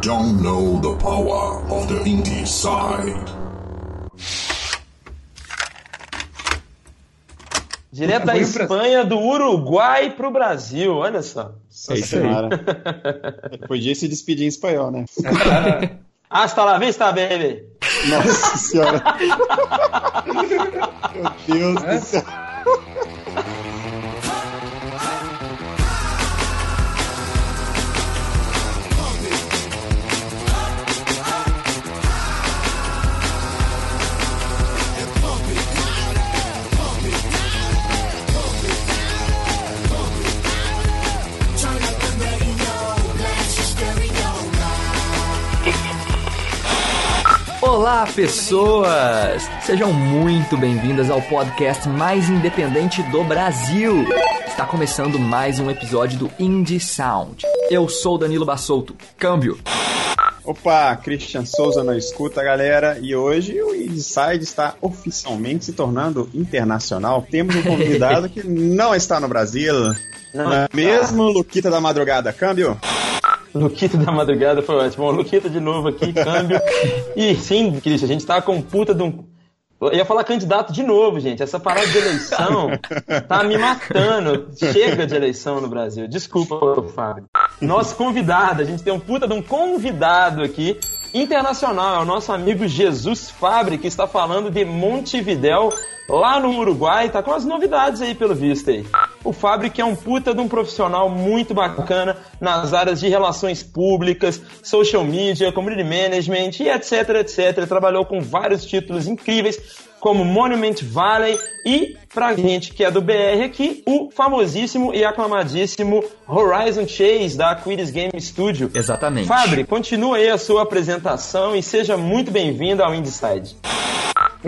don't know the power of the indie side. Direto da Espanha, do Uruguai pro Brasil, olha só. É isso aí. Podia se despedir em espanhol, né? Hasta la vista, baby! Nossa senhora! Meu Deus do céu! Olá, pessoas! Sejam muito bem-vindas ao podcast mais independente do Brasil. Está começando mais um episódio do Indie Sound. Eu sou Danilo Bassolto. Câmbio. Opa, Christian Souza na escuta, galera. E hoje o Inside está oficialmente se tornando internacional. Temos um convidado que não está no Brasil. Não é mesmo, Luquita da Madrugada? Câmbio? Luquita da madrugada foi ótimo. Bom, Luquita de novo aqui, câmbio. e sim, Cristian, a gente tá com puta de um. Eu ia falar candidato de novo, gente. Essa parada de eleição tá me matando. Chega de eleição no Brasil. Desculpa, Fábio. Nosso convidado, a gente tem um puta de um convidado aqui internacional. É o nosso amigo Jesus Fabre, que está falando de Montevidéu, lá no Uruguai. Tá com as novidades aí, pelo visto aí. O Fábio que é um puta de um profissional muito bacana nas áreas de relações públicas, social media, community management e etc, etc. Trabalhou com vários títulos incríveis, como Monument Valley e, pra gente que é do BR aqui, o famosíssimo e aclamadíssimo Horizon Chase da Quiris Game Studio. Exatamente. Fábio, continua aí a sua apresentação e seja muito bem-vindo ao Inside.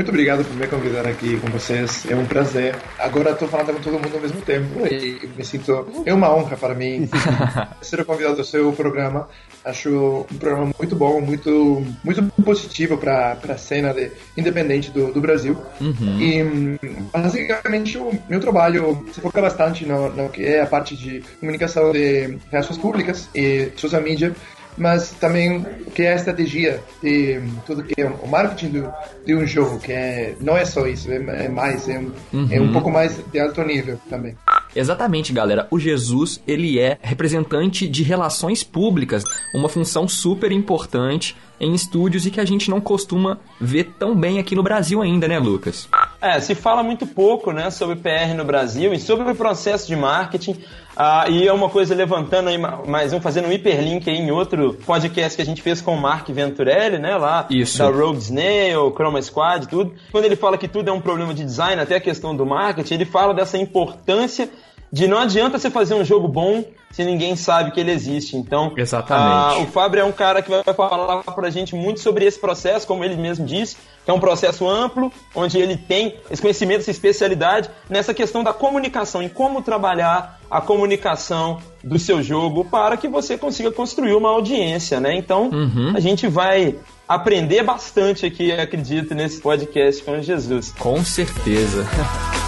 Muito obrigado por me convidar aqui com vocês. É um prazer. Agora estou falando com todo mundo ao mesmo tempo e me sinto. É uma honra para mim ser convidado ao seu programa. Acho um programa muito bom, muito, muito positivo para a cena de, independente do, do Brasil. Uhum. E basicamente o meu trabalho se foca bastante no, no que é a parte de comunicação de relações públicas e social media mas também o que é a estratégia de tudo que é o marketing do, de um jogo, que é, não é só isso, é, é mais, é um, Uhum. é um pouco mais de alto nível também. Exatamente, galera. O Jesus, ele é representante de relações públicas, uma função super importante em estúdios e que a gente não costuma ver tão bem aqui no Brasil ainda, né, Lucas? É, se fala muito pouco né, sobre PR no Brasil e sobre o processo de marketing. Ah, e é uma coisa levantando aí, mais um, fazendo um hiperlink aí em outro podcast que a gente fez com o Mark Venturelli, né? Lá Isso. da Rogue Snail, Chroma Squad, tudo. Quando ele fala que tudo é um problema de design, até a questão do marketing, ele fala dessa importância de não adianta você fazer um jogo bom se ninguém sabe que ele existe. Então, Exatamente. ah, o Fábio é um cara que vai falar pra gente muito sobre esse processo, como ele mesmo disse, que é um processo amplo, onde ele tem esse conhecimento, essa especialidade nessa questão da comunicação, em como trabalhar a comunicação do seu jogo para que você consiga construir uma audiência, né? Então, Uhum. a gente vai aprender bastante aqui, acredito, nesse podcast com Jesus. Com certeza.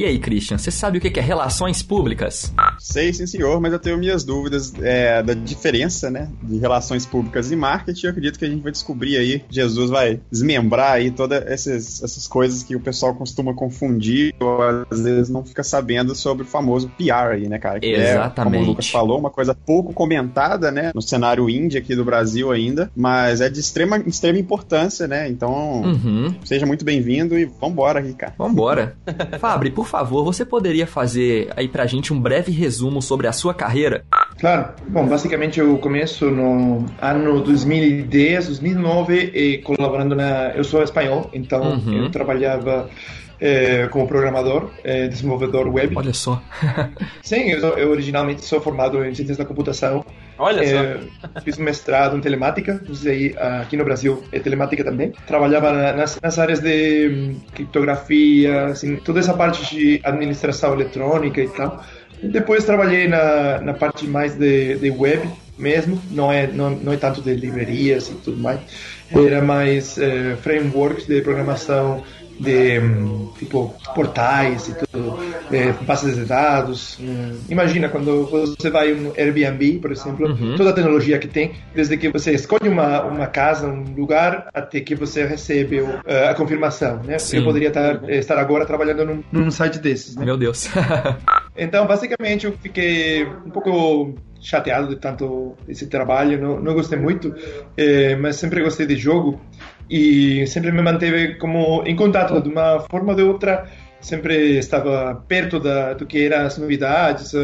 E aí, Christian, você sabe o que é relações públicas? Sei, sim, senhor, mas eu tenho minhas dúvidas é, da diferença, né, de relações públicas e marketing. Eu acredito que a gente vai descobrir aí, Jesus vai desmembrar aí todas essas, essas coisas que o pessoal costuma confundir ou às vezes não fica sabendo sobre o famoso PR aí, né, cara? Que É, Exatamente. como o Lucas falou, uma coisa pouco comentada, né, no cenário indie aqui do Brasil ainda, mas é de extrema, extrema importância, né? Então, Uhum. seja muito bem-vindo e vambora, Ricardo. Vambora. Fabri, por favor, você poderia fazer aí pra gente um breve resumo sobre a sua carreira? Claro. Bom, basicamente eu começo no ano 2010, 2009 e colaborando na... Eu sou espanhol, então Uhum. eu trabalhava eh, como programador, eh, desenvolvedor web. Olha só. Sim, eu, eu originalmente sou formado em ciências da computação. Olha só. Eh, fiz um mestrado em telemática, sei, aqui no Brasil é telemática também. Trabalhava na- nas, nas áreas de hum, criptografia, assim, toda essa parte de administração eletrônica e tal. E depois trabalhei na, na parte mais de, de web mesmo, não é, não, não é tanto de livrarias e tudo mais. Era mais eh, frameworks de programação de hum, tipo portais e tudo, é, bases de dados. Hum, imagina quando você vai um Airbnb, por exemplo, Uhum. toda a tecnologia que tem, desde que você escolhe uma, uma casa, um lugar, até que você recebe eh, a confirmação, né? Sim. Eu poderia estar, estar agora trabalhando num, num site desses, né? Meu Deus. Então, basicamente, eu fiquei um pouco chateado de tanto esse trabalho, não, não gostei muito, eh, mas sempre gostei de jogo e sempre me manteve como em contato de uma forma ou de outra. Sempre estava perto da, do que eram as novidades.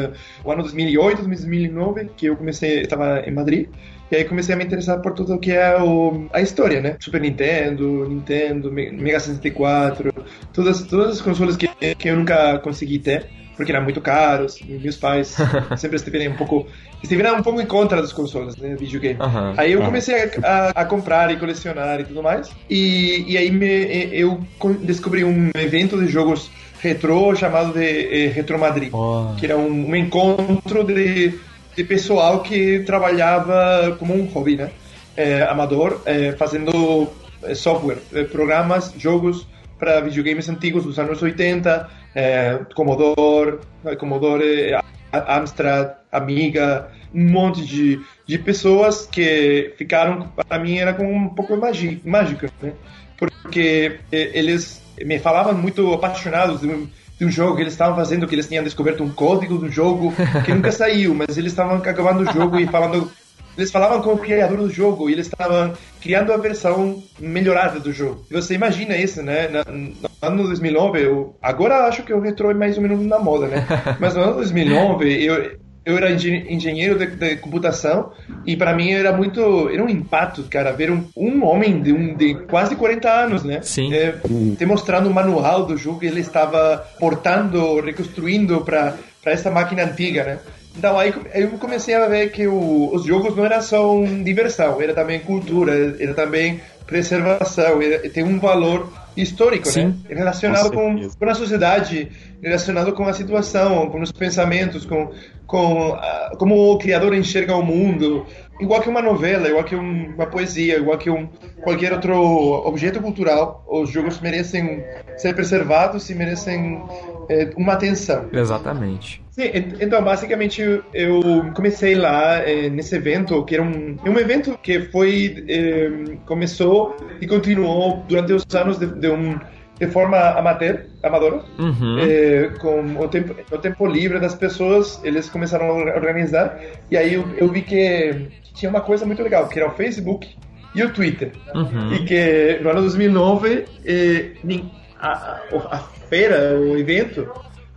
O ano 2008, 2009, que eu comecei, estava em Madrid, e aí comecei a me interessar por tudo que é o, a história, né? Super Nintendo, Nintendo, Me- Mega 64, todas, todas as consoles que, que eu nunca consegui ter, porque eram muito caros. e Meus pais sempre estiveram um pouco, estiveram um pouco em contra dos consoles, né? Videogame. Aham. Aí eu comecei a, a- a comprar e colecionar e tudo mais. E, e aí me- eu descobri um evento de jogos retrô chamado de eh, Retro Madrid Oh. que era um, um encontro de, de pessoal que trabalhava como um hobby, né? É, amador, é, fazendo é, software, programas, jogos para videogames antigos dos anos 80, é, Commodore, é, Commodore, A- Amstrad, Amiga, um monte de, de pessoas que ficaram, para mim, era como um pouco mágica, né? Porque eles me falavam muito apaixonados de um, de um jogo que eles estavam fazendo, que eles tinham descoberto um código do jogo que nunca saiu, mas eles estavam acabando o jogo e falando. Eles falavam com o criador do jogo e eles estavam criando a versão melhorada do jogo. E você imagina isso, né? No ano 2009, eu, agora acho que o retro é mais ou menos na moda, né? Mas no ano 2009, eu, eu era engen- engenheiro de, de computação e para mim era muito era um impacto cara ver um, um homem de, um, de quase 40 anos né Sim. É, te mostrando o manual do jogo que ele estava portando reconstruindo para para essa máquina antiga né então aí eu comecei a ver que o, os jogos não eram só um diversão era também cultura era também preservação era, tem um valor histórico Sim. né relacionado Com com, com a sociedade, relacionado com a situação, com os pensamentos, com, com ah, como o criador enxerga o mundo, igual que uma novela, igual que um- uma poesia, igual que um, qualquer outro objeto cultural, os jogos merecem ser preservados e merecem eh, uma atenção. Exatamente. Sim, ent- então basicamente eu comecei lá eh, nesse evento, que era um, um evento que foi eh, começou e continuou durante os anos de, de um de forma amateur, amadora, Uhum. eh, com o tempo, o tempo livre das pessoas, eles começaram a organizar e aí eu, eu vi que tinha uma coisa muito legal, que era o Facebook e o Twitter. Uhum. E que no ano 2009, eh, nin- a, a, a feira, o evento,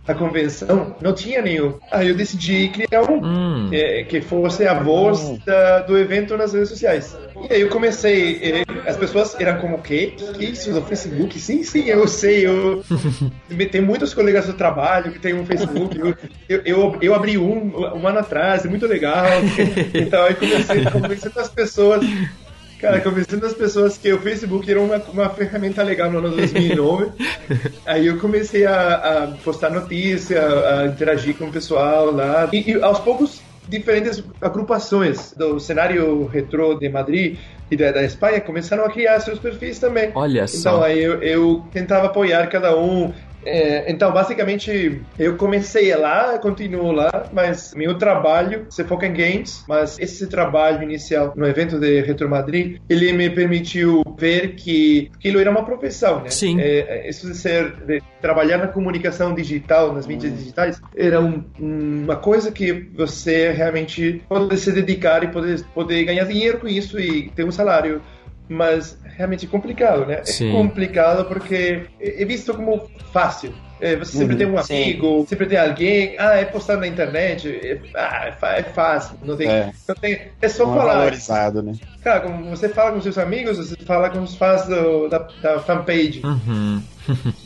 a convenção, não tinha nenhum. Aí eu decidi criar um Hum. eh, que fosse a voz da- do evento nas redes sociais. E aí eu comecei, eh, as pessoas eram como, o quê? Que isso do Facebook? Sim, sim, eu sei, eu... tem muitos colegas do trabalho que tem um Facebook, eu, eu, eu, eu abri um, um ano atrás, é muito legal. Então aí comecei conversando com as pessoas Cara, convencendo as pessoas que o Facebook era uma, uma ferramenta legal no ano 2009. Aí eu comecei a, a postar notícia, a interagir com o pessoal lá. E, e aos poucos, diferentes agrupações do cenário retrô de Madrid e da, da Espanha começaram a criar seus perfis também. Olha Então só. aí eu, eu tentava apoiar cada um. É, então, basicamente, eu comecei lá, continuo lá, mas meu trabalho se foca em games, mas esse trabalho inicial no evento de Retro Madrid, ele me permitiu ver que aquilo era uma profissão, né? Sim. É, isso de ser, de trabalhar na comunicação digital, nas mídias digitais, era um- uma coisa que você realmente pode se dedicar e poder, poder ganhar dinheiro com isso e ter um salário mas realmente é complicado, né? Sim. É complicado porque é é visto como fácil. É, você sempre Uhum, tem um sim. amigo, sempre tem alguém, ah, é postar na internet, é, ah, é é fácil, não tem, É. não tem, é só Não é falar. valorizado, né? Cara, como você fala com seus amigos, você fala com os fãs do- da, da fanpage. Uhum.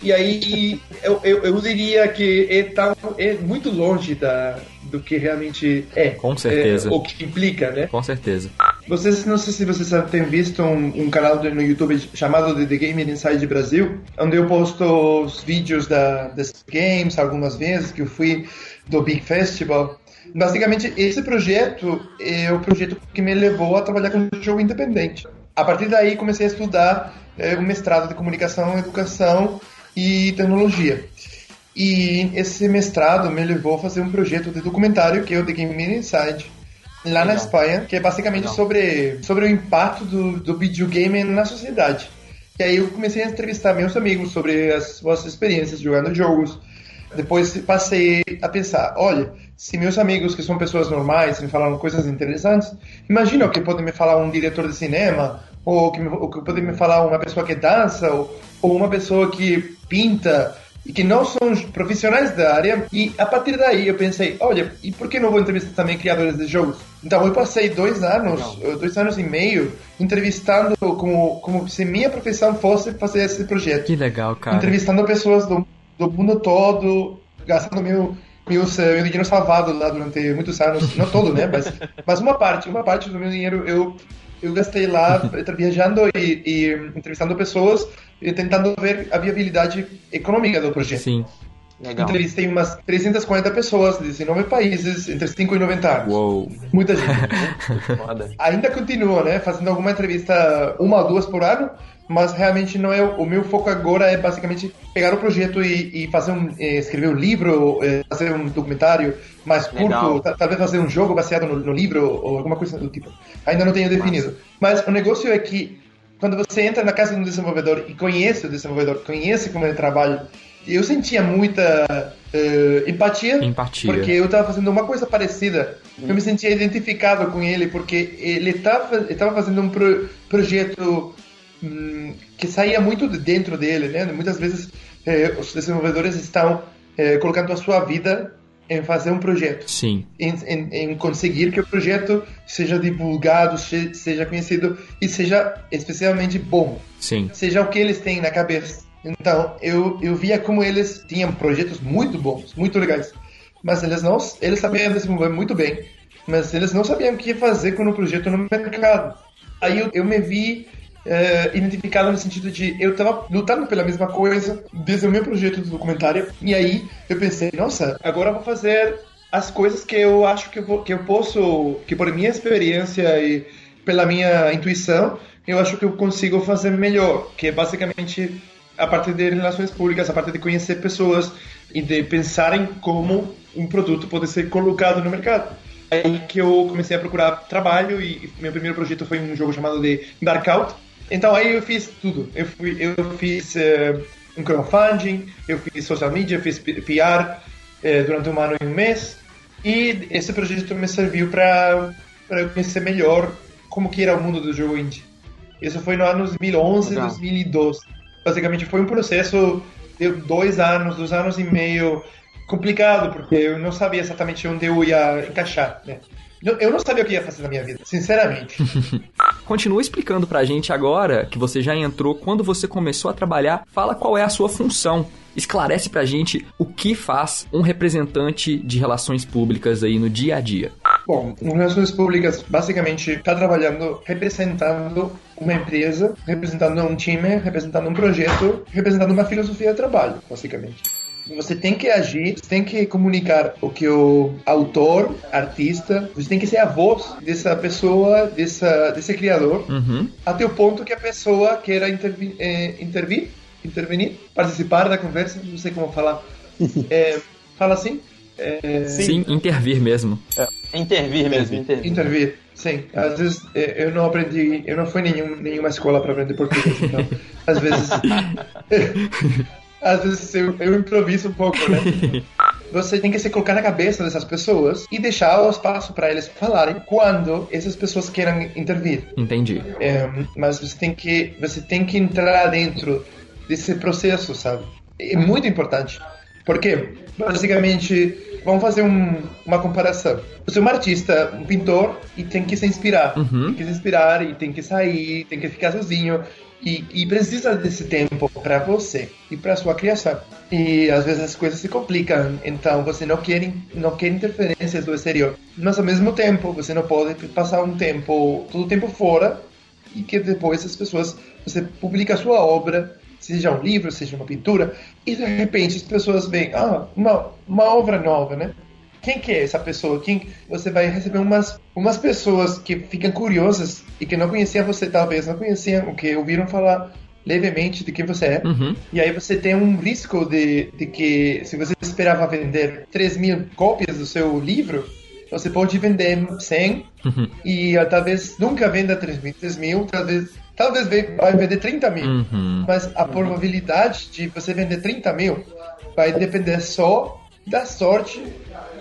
E aí eu, eu, eu diria que é, tão, é muito longe da, do que realmente é. Com certeza. É, o que implica, né? Com certeza. Vocês, não sei se vocês têm visto um, um canal no YouTube chamado The Gamer Inside Brasil, onde eu posto os vídeos da, das games algumas vezes, que eu fui do Big Festival. Basicamente, esse projeto é o projeto que me levou a trabalhar com jogo independente. A partir daí, comecei a estudar é, um mestrado de comunicação, educação e tecnologia. E esse mestrado me levou a fazer um projeto de documentário que é o The Game Inside, lá Legal. na Espanha, que é basicamente sobre, sobre o impacto do, do videogame na sociedade. E aí eu comecei a entrevistar meus amigos sobre as suas experiências jogando jogos. Depois passei a pensar, olha, se meus amigos que são pessoas normais me falaram coisas interessantes, imagina o que pode me falar um diretor de cinema, ou que, o que pode me falar uma pessoa que dança, ou, ou uma pessoa que pinta, e que não são profissionais da área. E a partir daí eu pensei, olha, e por que não vou entrevistar também criadores de jogos? Então eu passei dois anos, não. dois anos e meio entrevistando como, como se minha profissão fosse fazer esse projeto. Que legal, cara. Entrevistando pessoas do, do mundo todo, gastando meu meu, meu dinheiro salvado lá durante muitos anos, não todo, né? Mas, mas uma parte, uma parte do meu dinheiro eu eu gastei lá viajando e, e entrevistando pessoas e tentando ver a viabilidade econômica do projeto. Sim. Legal. Entrevistei umas 340 pessoas de 19 países, entre 5 e 90 anos. Uou. Muita gente. Ainda continua, né? Fazendo alguma entrevista, uma ou duas por ano, mas realmente não é o meu foco agora é basicamente pegar o projeto e, e fazer um eh, escrever um livro eh, fazer um documentário mais curto talvez fazer um jogo baseado no, no, livro ou alguma coisa do tipo ainda não tenho definido Nossa. mas o negócio é que quando você entra na casa de um desenvolvedor e conhece o desenvolvedor conhece como ele trabalha eu sentia muita uh, empatia, empatia, porque eu estava fazendo uma coisa parecida. Hum. Eu me sentia identificado com ele, porque ele estava fazendo um pro, projeto Hum, que saía muito de dentro dele, né? Muitas vezes eh, os desenvolvedores estão eh, colocando a sua vida em fazer um projeto, sim, em, em, em, conseguir que o projeto seja divulgado, seja conhecido e seja especialmente bom, sim, seja o que eles têm na cabeça. Então eu eu via como eles tinham projetos muito bons, muito legais, mas eles não eles sabiam desenvolver muito bem, mas eles não sabiam o que fazer com o projeto no mercado. Aí eu, eu me vi é, identificada no sentido de eu estava lutando pela mesma coisa desde o meu projeto de documentário e aí eu pensei, nossa, agora eu vou fazer as coisas que eu acho que eu, vou, que eu posso, que por minha experiência e pela minha intuição, eu acho que eu consigo fazer melhor, que é basicamente a parte de relações públicas, a parte de conhecer pessoas e de pensar em como um produto pode ser colocado no mercado. É aí que eu comecei a procurar trabalho e meu primeiro projeto foi um jogo chamado de Dark Out, então aí eu fiz tudo. Eu, fui, eu fiz uh, um crowdfunding, eu fiz social media, fiz PR uh, durante um ano e um mês. E esse projeto me serviu para eu conhecer melhor como que era o mundo do jogo indie. Isso foi no ano 2011, Legal. 2012. Basicamente foi um processo de dois anos, dois anos e meio complicado, porque eu não sabia exatamente onde eu ia encaixar, né? Eu não sabia o que ia fazer na minha vida, sinceramente. Continua explicando pra gente agora que você já entrou, quando você começou a trabalhar, fala qual é a sua função. Esclarece pra gente o que faz um representante de relações públicas aí no dia a dia. Bom, relações públicas basicamente está trabalhando representando uma empresa, representando um time, representando um projeto, representando uma filosofia de trabalho, basicamente. Você tem que agir, você tem que comunicar o que o autor, artista, você tem que ser a voz dessa pessoa, dessa, desse criador, uhum. até o ponto que a pessoa queira intervir, é, intervir, intervenir, participar da conversa, não sei como falar. É, fala assim? É... Sim, intervir mesmo. É, intervir mesmo, intervir. Intervir, sim. Às vezes é, eu não aprendi, eu não fui em nenhum, nenhuma escola para aprender português, então às vezes às vezes eu, eu improviso um pouco, né? Você tem que se colocar na cabeça dessas pessoas e deixar o espaço para eles falarem quando essas pessoas queiram intervir. Entendi. É, mas você tem que você tem que entrar dentro desse processo, sabe? É muito importante. Porque, basicamente, vamos fazer um, uma comparação. Você é um artista, um pintor, e tem que se inspirar. Uhum. Tem que se inspirar e tem que sair, tem que ficar sozinho. E, e precisa desse tempo para você e para sua criação. E às vezes as coisas se complicam, então você não quer, não quer interferências do exterior. Mas ao mesmo tempo, você não pode passar um tempo, todo o tempo fora e que depois as pessoas, você publica a sua obra, seja um livro, seja uma pintura, e de repente as pessoas veem, ah, uma, uma obra nova, né? Quem que é essa pessoa? Quem você vai receber umas umas pessoas que ficam curiosas e que não conheciam você talvez, não conheciam o que ouviram falar levemente de quem você é. Uhum. E aí você tem um risco de, de que, se você esperava vender 3 mil cópias do seu livro, você pode vender 100 Uhum. e ah, talvez nunca venda 3 mil, 3 mil talvez, talvez ve- vai vender 30 mil. Uhum. Mas a probabilidade de você vender 30 mil vai depender só da sorte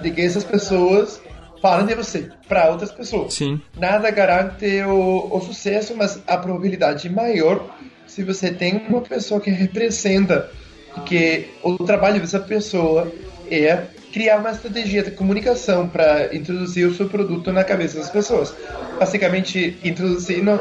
de que essas pessoas falem de você para outras pessoas. Sim. Nada garante o, o sucesso, mas a probabilidade é maior se você tem uma pessoa que representa que o trabalho dessa pessoa é criar uma estratégia de comunicação para introduzir o seu produto na cabeça das pessoas. Basicamente, introduzir no,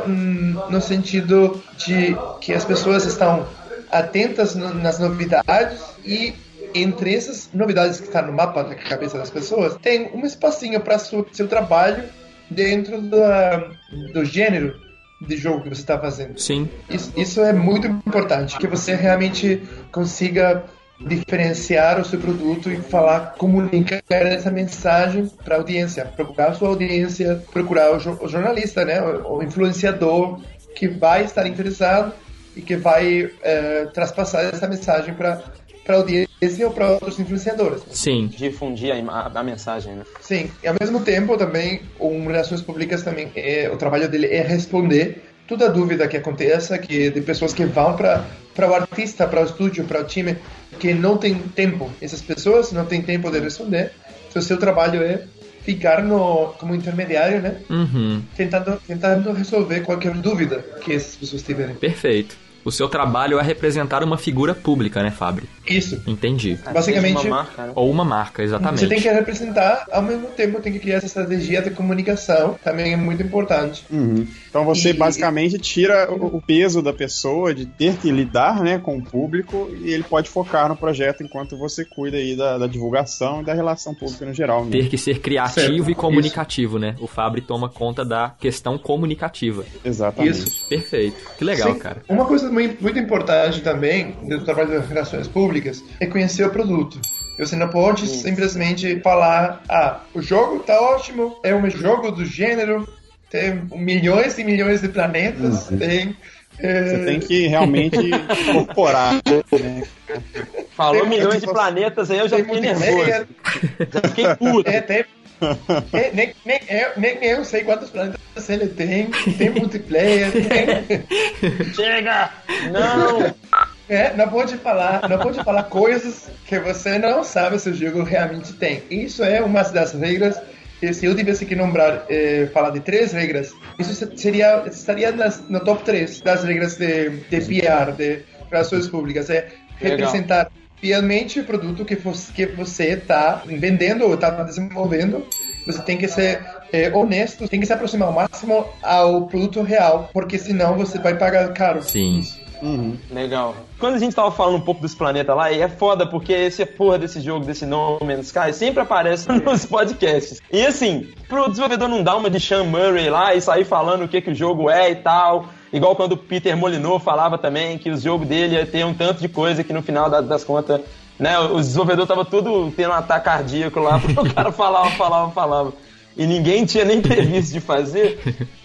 no sentido de que as pessoas estão atentas no- nas novidades e entre essas novidades que estão no mapa da cabeça das pessoas, tem um espacinho para seu trabalho dentro da, do gênero de jogo que você está fazendo. Sim. Isso, isso é muito importante, que você realmente consiga diferenciar o seu produto e falar, comunicar essa mensagem para a audiência, procurar a sua audiência, procurar o, jo- o jornalista, né, o, o influenciador que vai estar interessado e que vai eh, traspassar essa mensagem para para a audiência ou para outros influenciadores. Sim. Difundir a, a mensagem, né? Sim, e ao mesmo tempo também, um relações públicas também é o trabalho dele é responder toda dúvida que aconteça, que de pessoas que vão para para o artista, para o estúdio, para o time, que não tem tempo. Essas pessoas não têm tempo de responder. Então, seu trabalho é ficar no como intermediário, né? Uhum. Tentando tentando resolver qualquer dúvida que essas pessoas tiverem. Perfeito. O seu trabalho é representar uma figura pública, né, Fábio? Isso. Entendi. Basicamente, Seja uma marca, né? Ou uma marca, exatamente. Você tem que representar, ao mesmo tempo tem que criar essa estratégia de comunicação, também é muito importante. Uhum. Então você E- basicamente tira o, o peso da pessoa de ter que lidar né, com o público e ele pode focar no projeto enquanto você cuida aí da, da divulgação e da relação pública no geral. Né? Ter que ser criativo Certo. e comunicativo, né? O Fabri toma conta da questão comunicativa. Exatamente. Isso. Perfeito. Que legal, Sim. cara. Uma coisa muito, muito importante também do trabalho das relações públicas é conhecer o produto. Você não pode simplesmente falar, ah, o jogo tá ótimo, é um jogo do gênero, tem milhões e milhões de planetas, tem... é, Você tem que realmente incorporar. Né? Falou Tem- milhões de planetas aí, eu já fiquei nervoso. Já fiquei puto. É, tem. É, nem, nem, eu, nem eu sei quantos planetas ele tem. Tem multiplayer. Tem, Chega! Não! é, não pode falar, não pode falar coisas que você não sabe se o jogo realmente tem. Isso é uma das regras. Se eu tivesse que nombrar, eh, falar de três regras, isso se- seria estaria nas, no top 3 das regras de, de PR, de relações públicas. É Legal. representar fielmente o produto que você que você está vendendo ou está desenvolvendo. Você tem que ser eh, honesto, tem que se aproximar ao máximo ao produto real, porque senão você vai pagar caro. Sim. Uhum. Legal. Quando a gente tava falando um pouco dos planetas lá, e é foda porque esse porra desse jogo, desse No Man's Sky, sempre aparece nos podcasts. E assim, pro desenvolvedor não dar uma de Sean Murray lá e sair falando o que, que o jogo é e tal. Igual quando o Peter Molyneux falava também que o jogo dele ia ter um tanto de coisa que no final da- das contas, né, o desenvolvedor tava tudo tendo um ataque cardíaco lá, porque o cara falava, falava, falava. E ninguém tinha nem previsto de fazer.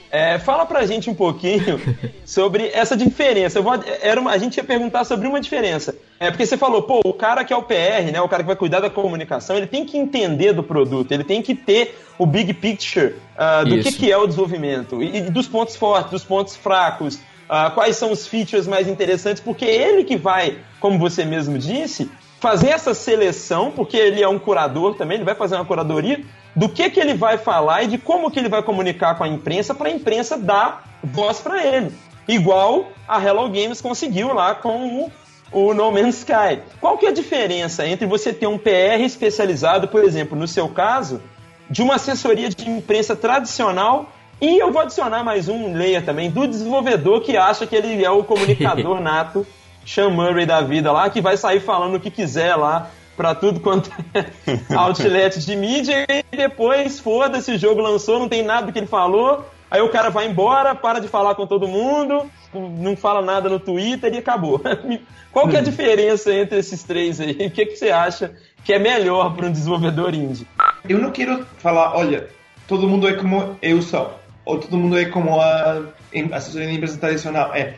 É, fala pra gente um pouquinho sobre essa diferença. Vou, era uma- a gente ia perguntar sobre uma diferença. É porque você falou, pô, o cara que é o PR, né, o cara que vai cuidar da comunicação, ele tem que entender do produto, ele tem que ter o big picture ah, do que, que é o desenvolvimento e, e dos pontos fortes, dos pontos fracos, ah, quais são os features mais interessantes, porque é ele que vai, como você mesmo disse, fazer essa seleção, porque ele é um curador também, ele vai fazer uma curadoria do que, que ele vai falar e de como que ele vai comunicar com a imprensa para a imprensa dar voz para ele. Igual a Hello Games conseguiu lá com o, o No Man's Sky. Qual que é a diferença entre você ter um PR especializado, por exemplo, no seu caso, de uma assessoria de imprensa tradicional e eu vou adicionar mais um layer também do desenvolvedor que acha que ele é o comunicador nato Sean Murray da vida lá, que vai sair falando o que quiser lá pra tudo quanto é outlet de mídia e depois, foda-se, o jogo lançou, não tem nada do que ele falou, aí o cara vai embora, para de falar com todo mundo, não fala nada no Twitter e acabou. Qual que é a diferença entre esses três aí? O que, que você acha que é melhor para um desenvolvedor indie? Eu não quero falar, olha, todo mundo é como eu sou, ou todo mundo é como a em- assessoria de empresa tradicional. É,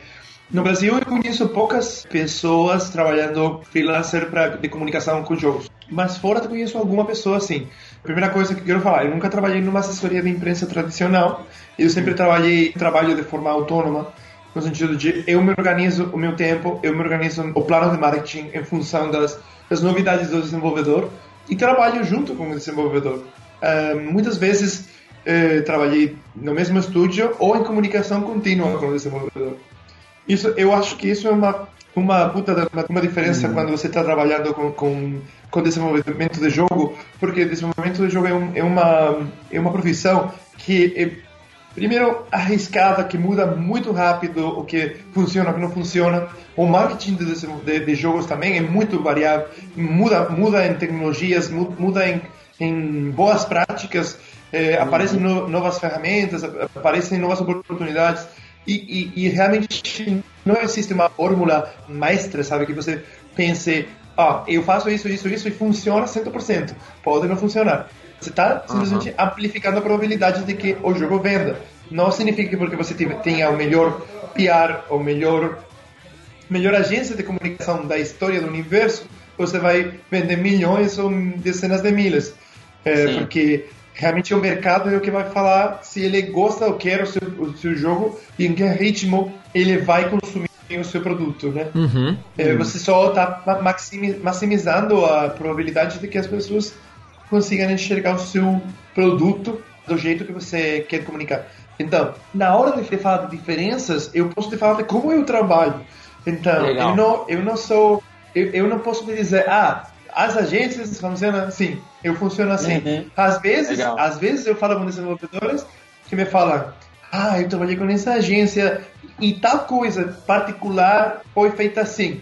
No Brasil eu conheço poucas pessoas trabalhando freelancer pra, de comunicação com jogos, mas fora eu conheço alguma pessoa assim. Primeira coisa que eu quero falar, eu nunca trabalhei numa assessoria de imprensa tradicional, eu sempre trabalhei trabalho de forma autônoma, no sentido de eu me organizo o meu tempo, eu me organizo o plano de marketing em função das, das novidades do desenvolvedor e trabalho junto com o desenvolvedor. Uh, muitas vezes uh, trabalhei no mesmo estúdio ou em comunicação contínua com o desenvolvedor. Isso, eu acho que isso é uma uma puta uma, uma diferença uhum. quando você está trabalhando com, com, com desenvolvimento de jogo, porque desenvolvimento de jogo é, um, é uma é uma profissão que é primeiro arriscada, que muda muito rápido o que funciona, o que não funciona. O marketing de, de, de jogos também é muito variável, muda muda em tecnologias, muda em, em boas práticas, uhum. aparecem no, novas ferramentas, aparecem novas oportunidades. E, e, e, realmente não existe uma fórmula maestra, sabe? Que você pense, ah, eu faço isso, isso, isso e funciona 100%. Pode não funcionar. Você está simplesmente uhum. amplificando a probabilidade de que o jogo venda. Não significa que porque você tenha o melhor PR, ou melhor, melhor agência de comunicação da história do universo, você vai vender milhões ou dezenas de milhas. É, porque realmente o mercado é o que vai falar se ele gosta ou quer o seu, o seu jogo e em que ritmo ele vai consumir o seu produto, né? Uhum. É, você só está maximizando a probabilidade de que as pessoas consigam enxergar o seu produto do jeito que você quer comunicar. Então, na hora de falar de diferenças, eu posso te falar de como eu trabalho. Então, eu não, eu não sou, eu, eu não posso te dizer, ah, as agências funcionam assim, eu funciono assim. Uhum. Às vezes, Legal. às vezes eu falo com desenvolvedores que me falam, ah, eu trabalhei com essa agência e tal coisa particular foi feita assim.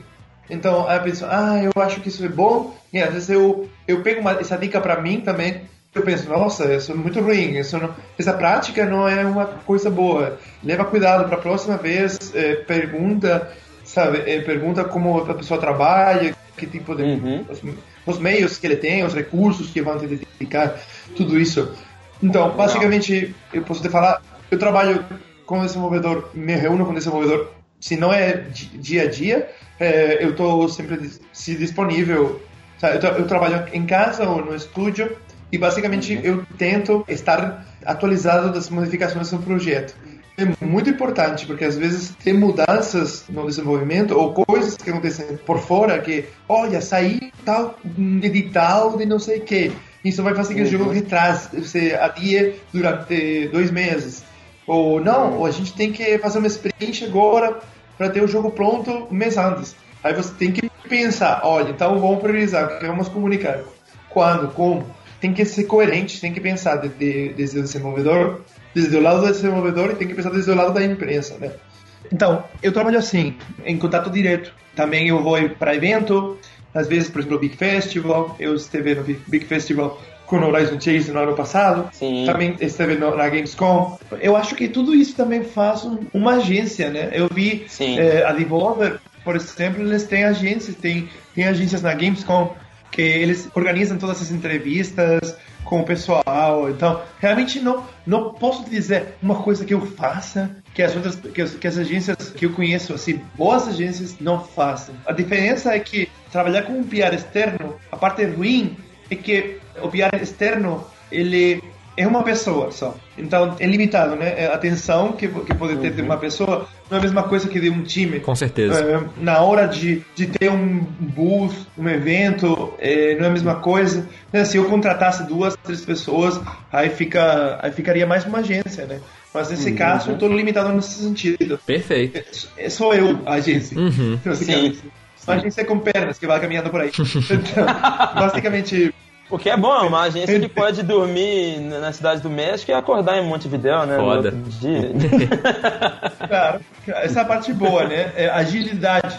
Então, a pessoa, ah, eu acho que isso é bom. E às vezes eu, eu pego uma, essa dica para mim também. Eu penso, nossa, isso é muito ruim. Isso não, essa prática não é uma coisa boa. Leva cuidado para a próxima vez. É, pergunta, sabe? É, pergunta como a pessoa trabalha, que tipo de uhum. os, os, meios que ele tem, os recursos que vão te dedicar, tudo isso. Então, basicamente, eu posso te falar, eu trabalho com desenvolvedor, me reúno com desenvolvedor, se não é dia a dia, é, eu estou sempre se disponível. Eu, eu, trabalho em casa ou no estúdio e basicamente uhum. eu tento estar atualizado das modificações do projeto. É muito importante porque às vezes tem mudanças no desenvolvimento ou coisas que acontecem por fora que, olha, sair tal edital de não sei o que. Isso vai fazer que uhum. o jogo retrase, você adie durante dois meses. Ou não, ou a gente tem que fazer uma sprint agora para ter o jogo pronto um mês antes. Aí você tem que pensar, olha, então vamos priorizar, o que vamos comunicar, quando, como. Tem que ser coerente, tem que pensar de, de, desde o desenvolvedor, desde o lado do desenvolvedor e tem que pensar desde o lado da imprensa, né? Então, eu trabalho assim, em contato direto. Também eu vou para evento, às vezes, por exemplo, o Big Festival. Eu esteve no Big Festival com o Horizon Chase no ano passado. Sim. Também esteve no, na Gamescom. Eu acho que tudo isso também faz um, uma agência, né? Eu vi é, a Devolver, por exemplo, eles têm agências, tem, tem agências na Gamescom que eles organizam todas as entrevistas com o pessoal. Então, realmente não, não posso dizer uma coisa que eu faça que as outras que as, que as agências que eu conheço, assim, boas agências não façam. A diferença é que trabalhar com um PR externo, a parte ruim é que o PR externo, ele é uma pessoa só. Então é limitado, né? É a atenção que, que pode ter uhum. de uma pessoa não é a mesma coisa que de um time. Com certeza. É, na hora de, de ter um booth, um evento, é, não é a mesma coisa. É, se eu contratasse duas, três pessoas, aí, fica, aí ficaria mais uma agência, né? Mas nesse uhum. caso, eu estou limitado nesse sentido. Perfeito. É, é sou eu a agência. Uhum. Sim. Uma agência com pernas que vai caminhando por aí. Então, basicamente, o que é bom, uma agência que pode dormir na cidade do México e acordar em Montevideo, né? Foda. Dia. Claro, essa é a parte boa, né? É agilidade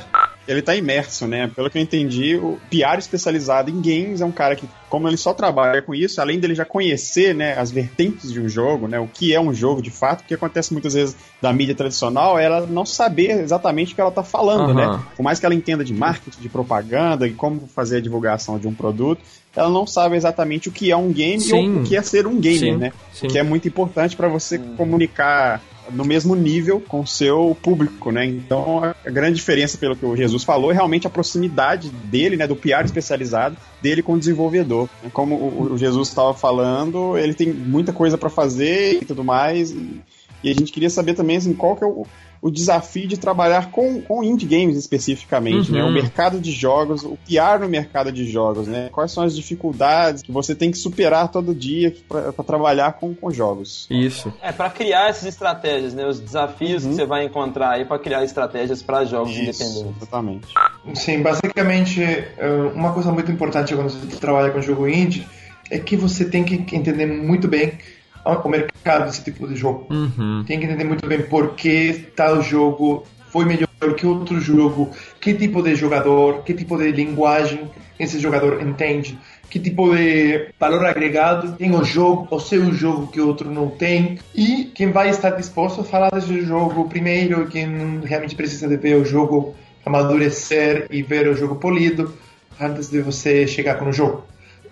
ele tá imerso, né? Pelo que eu entendi, o PR especializado em games é um cara que, como ele só trabalha com isso, além dele já conhecer, né, as vertentes de um jogo, né, o que é um jogo de fato, o que acontece muitas vezes da mídia tradicional é ela não saber exatamente o que ela tá falando, uhum. né? Por mais que ela entenda de marketing, de propaganda e como fazer a divulgação de um produto, ela não sabe exatamente o que é um game Sim. ou o que é ser um gamer, Sim. né? Sim. Que é muito importante para você comunicar no mesmo nível com seu público, né? Então a grande diferença, pelo que o Jesus falou, é realmente a proximidade dele, né, do PR especializado, dele com o desenvolvedor. Como o, o Jesus estava falando, ele tem muita coisa para fazer e tudo mais. E, e, a gente queria saber também assim, qual que é o, o desafio de trabalhar com, com indie games especificamente, uhum. né? O mercado de jogos, o piar no mercado de jogos, né? Quais são as dificuldades que você tem que superar todo dia para trabalhar com, com jogos? Isso. É, para criar essas estratégias, né? Os desafios uhum. que você vai encontrar aí para criar estratégias para jogos Isso, independentes. Exatamente. Sim, basicamente, é, uma coisa muito importante quando você trabalha com jogo indie é que você tem que entender muito bem o mercado desse tipo de jogo. Uhum. Tem que entender muito bem por que tal jogo foi melhor que outro jogo, que tipo de jogador, que tipo de linguagem esse jogador entende, que tipo de valor agregado tem o jogo, o seu jogo que o outro não tem, e quem vai estar disposto a falar desse jogo primeiro, quem realmente precisa de ver o jogo amadurecer e ver o jogo polido antes de você chegar com o jogo.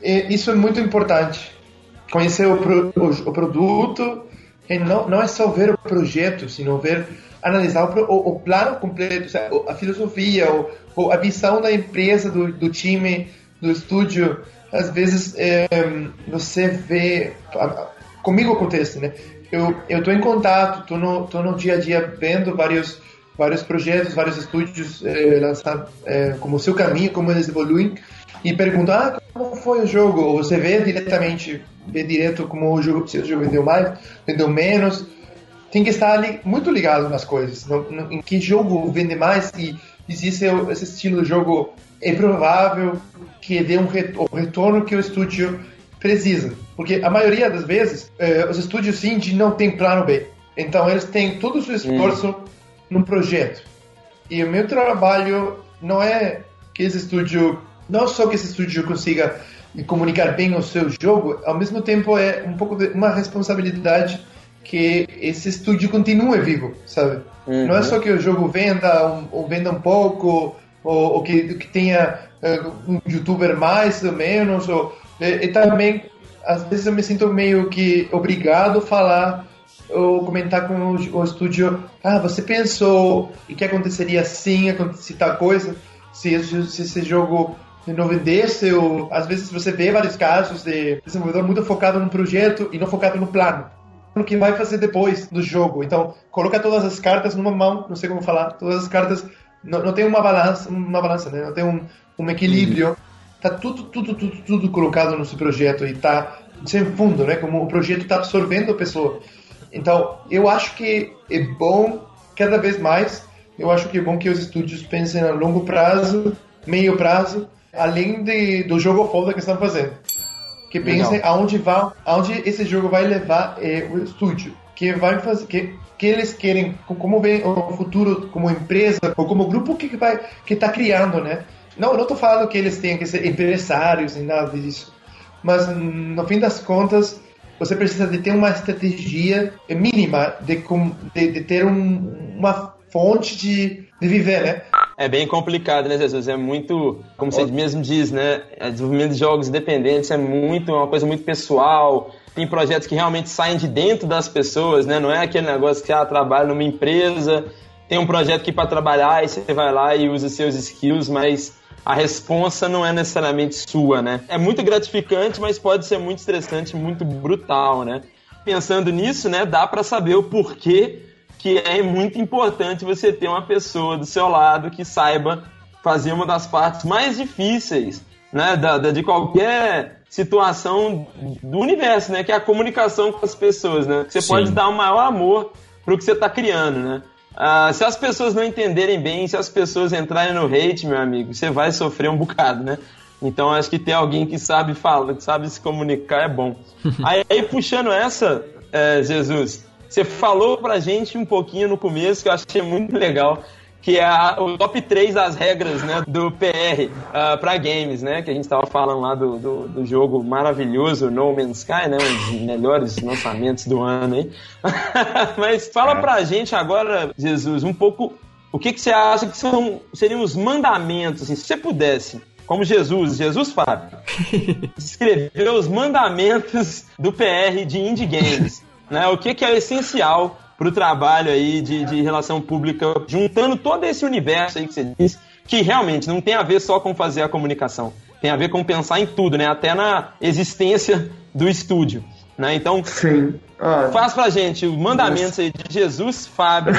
E isso é muito importante conhecer o, pro, o, o, produto, e não, não é só ver o projeto, sino ver, analisar o, o plano completo, a filosofia, o, a visão da empresa, do, do time, do estúdio. Às vezes é, você vê, comigo acontece, né? Eu tô em contato, tô no no dia a dia vendo vários vários projetos, vários estúdios é, lançar é, como seu caminho, como eles evoluem e pergunto, ah, como foi o jogo? Ou você vê diretamente ver direto como o jogo, se o jogo vendeu mais, vendeu menos. Tem que estar ali muito ligado nas coisas, no, no, em que jogo vende mais e existe esse estilo de jogo é provável que dê um o retorno que o estúdio precisa. Porque a maioria das vezes, eh, os estúdios indie não têm plano B. Então eles têm todo o seu esforço hum. Num projeto. E o meu trabalho não é que esse estúdio, não só que esse estúdio consiga comunicar bem o seu jogo, ao mesmo tempo é um pouco de uma responsabilidade que esse estúdio continue vivo, sabe? Uhum. Não é só que o jogo venda um, ou venda um pouco, ou, ou que, que, tenha uh, um youtuber mais ou menos, ou, e, e, também, às vezes eu me sinto meio que obrigado a falar ou comentar com o, o estúdio, ah, você pensou e que aconteceria assim, aconteceria tal coisa, se, se esse jogo não vendesse, ou às vezes você vê vários casos de desenvolvedor muito focado no projeto e não focado no plano. No que vai fazer depois do jogo. Então, coloca todas as cartas numa mão, não sei como falar, todas as cartas, não, não tem uma balança, uma balança, né? Não tem um, um equilíbrio. Uhum. Tá tudo, tudo, tudo, tudo colocado no seu projeto e tá sem fundo, né? Como o projeto está absorvendo a pessoa. Então, eu acho que é bom, cada vez mais, eu acho que é bom que os estúdios pensem a longo prazo, meio prazo, além de, do jogo foda que estão fazendo. Que pensem aonde, vai, aonde esse jogo vai levar é, o estúdio. Que vai fazer. Que, que eles querem, como vem o futuro como empresa ou como grupo que vai que está criando, né? Não, não estou falando que eles tenham que ser empresários nem nada disso, mas no fim das contas você precisa de ter uma estratégia mínima de, de, de ter um, uma fonte de, de viver, né? É bem complicado, né, Jesus? É muito, como você mesmo diz, né? É, desenvolvimento de jogos independentes é muito, é uma coisa muito pessoal. Tem projetos que realmente saem de dentro das pessoas, né? Não é aquele negócio que ah, trabalha numa empresa, tem um projeto que para trabalhar e você vai lá e usa seus skills, mas a responsa não é necessariamente sua, né? É muito gratificante, mas pode ser muito estressante, muito brutal, né? Pensando nisso, né, dá para saber o porquê que é muito importante você ter uma pessoa do seu lado que saiba fazer uma das partes mais difíceis né, da, da, de qualquer situação do universo, né, que é a comunicação com as pessoas, né? Você Sim. pode dar o maior amor para o que você está criando, né? Ah, se as pessoas não entenderem bem, se as pessoas entrarem no hate, meu amigo, você vai sofrer um bocado, né? Então acho que ter alguém que sabe falar, que sabe se comunicar é bom. aí, aí, puxando essa, é, Jesus, você falou pra gente um pouquinho no começo que eu achei muito legal, que é a, o top 3 das regras né, do PR uh, ah, para games, né? Que a gente estava falando lá do, do, do, jogo maravilhoso No Man's Sky, né? Um dos melhores lançamentos do ano aí. Mas fala é. pra gente agora, Jesus, um pouco o que, que você acha que são, seriam os mandamentos, assim, se você pudesse como Jesus, Jesus Fábio, escreveu os mandamentos do PR de indie games né? O que, que é essencial pro trabalho aí de, de relação pública, juntando todo esse universo aí que você disse, que realmente não tem a ver só com fazer a comunicação, tem a ver com pensar em tudo, né? Até na existência do estúdio. Né? Então, Sim. Ah, faz pra gente os mandamentos aí de Jesus Fábio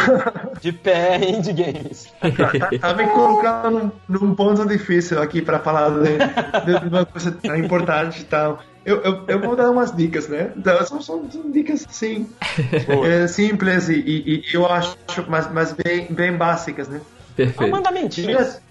de PR Indie Games. tá, tá me colocando num, num ponto difícil aqui para falar de, de uma coisa tão importante e tal. Eu, eu, eu vou dar umas dicas, né? Então, são, são, são dicas, sim, é, simples e, e, e eu acho, mas, mas bem, bem básicas, né? Perfeito. mandamentinho. Primeira,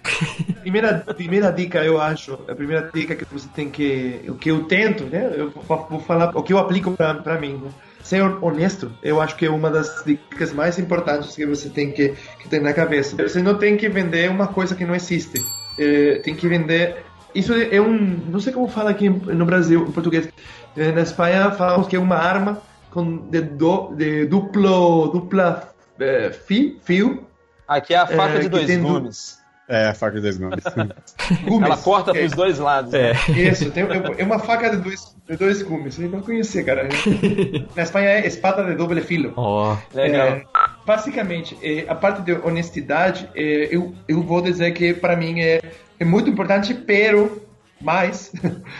primeira, primeira dica, eu acho, a primeira dica que você tem que. O que eu tento, né? Eu vou vou falar o que eu aplico pra, pra mim, né? Ser honesto, eu acho que é uma das dicas mais importantes que você tem que, que ter na cabeça. Você não tem que vender uma coisa que não existe. É, tem que vender. Isso é um. Não sei como fala aqui no Brasil, em português. É, na Espanha falamos que é uma arma com de, do, de duplo, dupla é, fio, fio Aqui é a faca É, de dois gumes. É, faca de dois nomes. gumes. Ela corta É, pros dois lados. É. Isso, tem, é uma faca de dois, de dois gumes. Eu não conhecia, cara. Na Espanha é espada de doble filo. Ó, Legal. É, basicamente, é, a parte de honestidade, é, eu, eu vou dizer que para mim é, é muito importante, pero mais,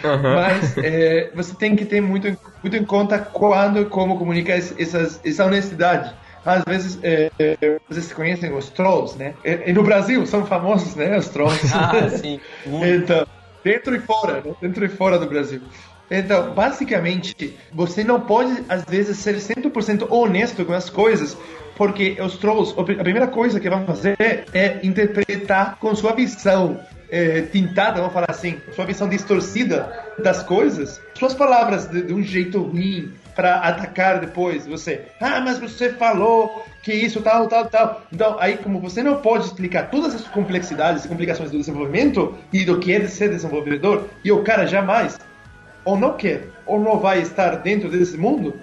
mas é, você tem que ter muito, em- muito em conta quando e como comunicar es- essas, essa honestidade. Às vezes, é, é, vocês conhecem os trolls, né? E, e no Brasil são famosos, né? Os trolls. Ah, sim. Muito. Então, dentro e fora, né? dentro e fora do Brasil. Então, basicamente, você não pode, às vezes, ser 100% honesto com as coisas, porque os trolls, a primeira coisa que vão fazer é interpretar com sua visão é, tintada, vamos falar assim, sua visão distorcida das coisas, suas palavras de, de um jeito ruim para atacar depois você. Ah, mas você falou que isso, tal, tal, tal. Então, aí, como você não pode explicar todas as complexidades e complicações do desenvolvimento e do que é de ser desenvolvedor, e o cara jamais ou não quer, ou não vai estar dentro desse mundo,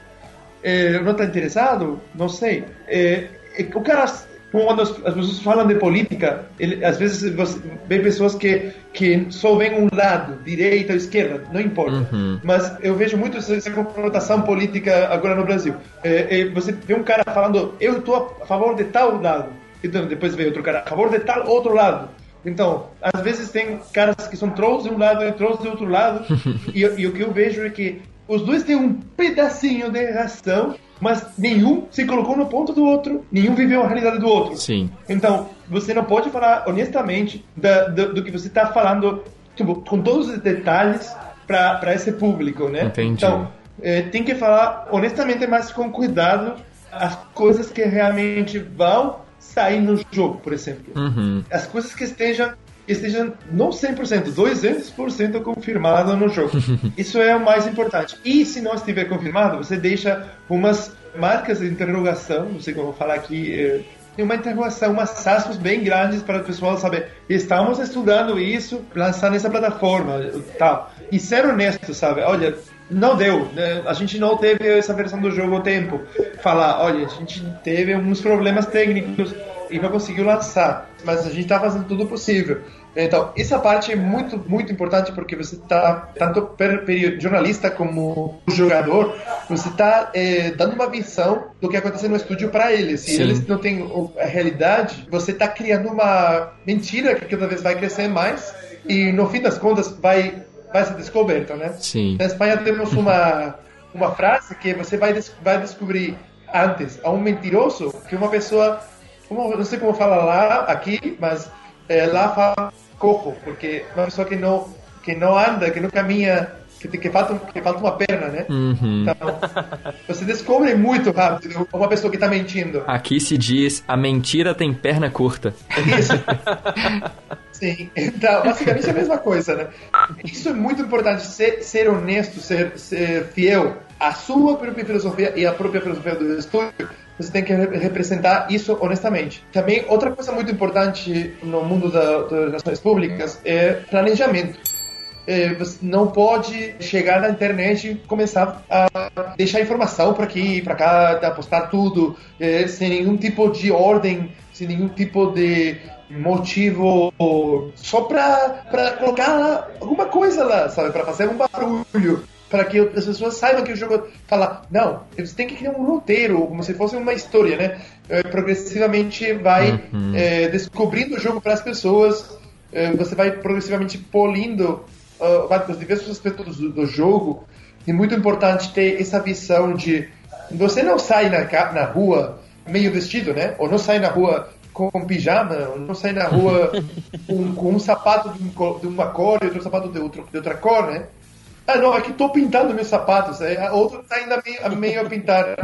é, não está interessado, não sei. É, o cara, quando as, as pessoas falam de política, ele, às vezes você vê pessoas que, que só veem um lado, direita ou esquerda, não importa. Mas eu vejo muito essa, essa conotação política agora no Brasil. É, é, você vê um cara falando, eu estou a favor de tal lado, então depois vê outro cara a favor de tal outro lado. Então, às vezes tem caras que são trolls de um lado e trolls do outro lado, e, e o que eu vejo é que os dois têm um pedacinho de razão, mas nenhum se colocou no ponto do outro, nenhum viveu a realidade do outro. sim. Então, você não pode falar honestamente da, do, do que você está falando, tipo, com todos os detalhes para esse público, né? Entendi. Então, eh, tem que falar honestamente, mas com cuidado, as coisas que realmente vão sair no jogo, por exemplo. Uhum. As coisas que estejam estejam não 100%, 200% confirmado no jogo. Isso é o mais importante. E se não estiver confirmado, você deixa umas marcas de interrogação, não sei como falar aqui, eh, tem uma interrogação, umas aspas bem grandes para o pessoal saber. Estamos estudando isso, lançar nessa plataforma, tal. E ser honesto, sabe? Olha, não deu, né? a gente não teve essa versão do jogo a tempo. Falar, olha, a gente teve uns problemas técnicos e não conseguiu lançar, mas a gente está fazendo tudo possível. Então, essa parte é muito, muito importante porque você está, tanto per, per jornalista como jogador, você está eh, dando uma visão do que acontece no estúdio para eles. Se eles não têm a realidade, você está criando uma mentira que cada vez vai crescer mais e, no fim das contas, vai, vai ser descoberta, né? Sim. Na Espanha temos uma, uma frase que você vai, des vai descobrir antes a um mentiroso que uma pessoa, como, não sei como fala lá, aqui, mas eh, lá fala cojo, porque uma pessoa que não, que não anda, que não caminha, que, que, falta, que falta uma perna, né? Uhum. Então, você descobre muito rápido uma pessoa que está mentindo. Aqui se diz: a mentira tem perna curta. Isso. Sim, então, basicamente é a mesma coisa, né? Isso é muito importante, ser, ser honesto, ser, ser fiel à sua própria filosofia e à própria filosofia do estúdio. Você tem que re- representar isso honestamente. Também, outra coisa muito importante no mundo da- das relações públicas é planejamento. É, você não pode chegar na internet e começar a deixar informação para aqui, para cá, tá, postar tudo, é, sem nenhum tipo de ordem, sem nenhum tipo de motivo, só para colocar lá alguma coisa lá, sabe? Para fazer um barulho, para que as pessoas saibam que o jogo fala, não, você tem que criar um roteiro, como se fosse uma história, né? É, progressivamente vai Uhum. é, descobrindo o jogo para as pessoas, é, você vai progressivamente polindo uh, vai- os diversos aspectos do, do jogo. É muito importante ter essa visão de você não sai na, na rua meio vestido, né? Ou não sai na rua com, pijama, não sai na rua com, com um sapato de, um uma cor e outro sapato de, outro, de outra cor, né? Ah, não, aqui tô pintando meus sapatos. é, A outra tá ainda meio, meio a pintar, né?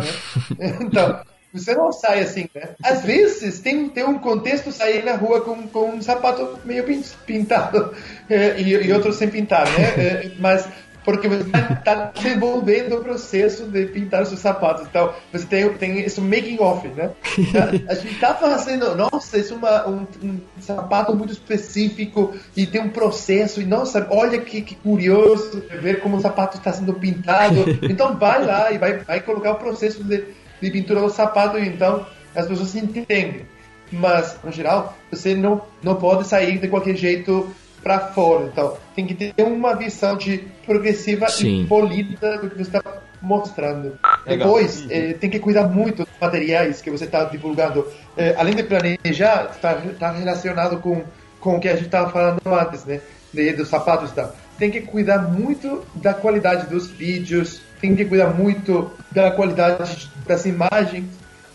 Então, você não sai assim, né? Às vezes tem, tem um contexto sair na rua com, com um sapato meio pin- pintado é, e, e outro sem pintar, né? É, mas porque você está desenvolvendo o processo de pintar seus sapatos. Então, você tem, tem esse making off, né? A, a gente está fazendo, nossa, isso é uma, um, um sapato muito específico e tem um processo, e nossa, olha que, que curioso ver como o sapato está sendo pintado. Então, vai lá e vai, vai colocar o processo de, de pintura do sapato, e então as pessoas entendem. Mas, no geral, você não, não pode sair de qualquer jeito para fora. Então, tem que ter uma visão de progressiva Sim. e polida do que você está mostrando. Legal. Depois, eh, tem que cuidar muito dos materiais que você está divulgando. Eh, além de planejar, está relacionado com, com o que a gente estava falando antes, né? De, dos sapatos e tal. Tem que cuidar muito da qualidade dos vídeos, tem que cuidar muito da qualidade das imagens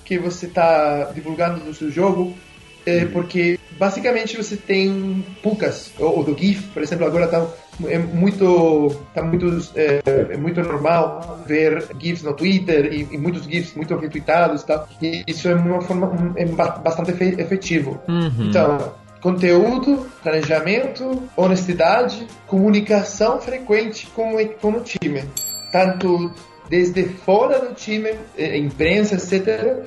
que você está divulgando no seu jogo, é, porque basicamente você tem poucas, ou, ou do GIF, por exemplo, agora tá é muito tá muito é, é muito normal ver GIFs no Twitter e, e muitos GIFs muito retweetados e tal. E isso é uma forma é ba- bastante efe- efetivo. Uhum. Então, conteúdo, planejamento, honestidade, comunicação frequente com, o- com o time. Tanto desde fora do time, eh, imprensa, etc.,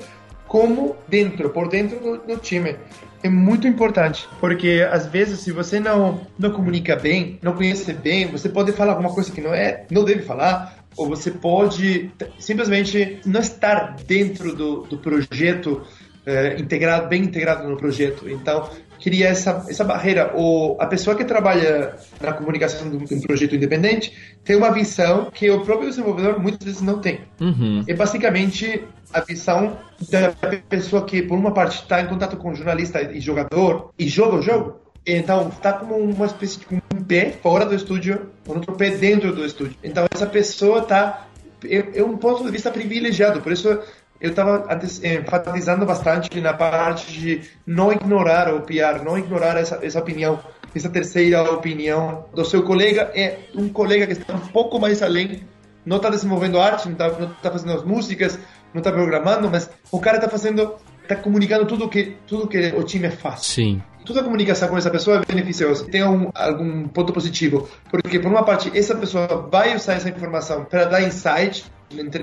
como dentro, por dentro do, do time. É muito importante, porque às vezes se você não, não comunica bem, não conhece bem, você pode falar alguma coisa que não é, não deve falar, ou você pode simplesmente não estar dentro do, do projeto eh, integrado, bem integrado no projeto. Então, queria essa, essa barreira. O, a pessoa que trabalha na comunicação de um projeto independente tem uma visão que o próprio desenvolvedor muitas vezes não tem. Uhum. É basicamente a visão da pessoa que, por uma parte, está em contato com jornalista e jogador e joga o jogo. Então, está como uma espécie de um pé fora do estúdio, um outro pé dentro do estúdio. Então, essa pessoa está. É, é um ponto de vista privilegiado, por isso eu estava enfatizando bastante na parte de não ignorar o PR, não ignorar essa, essa opinião, essa terceira opinião do seu colega. É um colega que está um pouco mais além, não está desenvolvendo arte, não está tá fazendo as músicas, não está programando, mas o cara está fazendo, está comunicando tudo que tudo que o time faz Sim. toda a comunicação com essa pessoa é beneficiosa. Tem um, algum ponto positivo, porque por uma parte essa pessoa vai usar essa informação para dar insight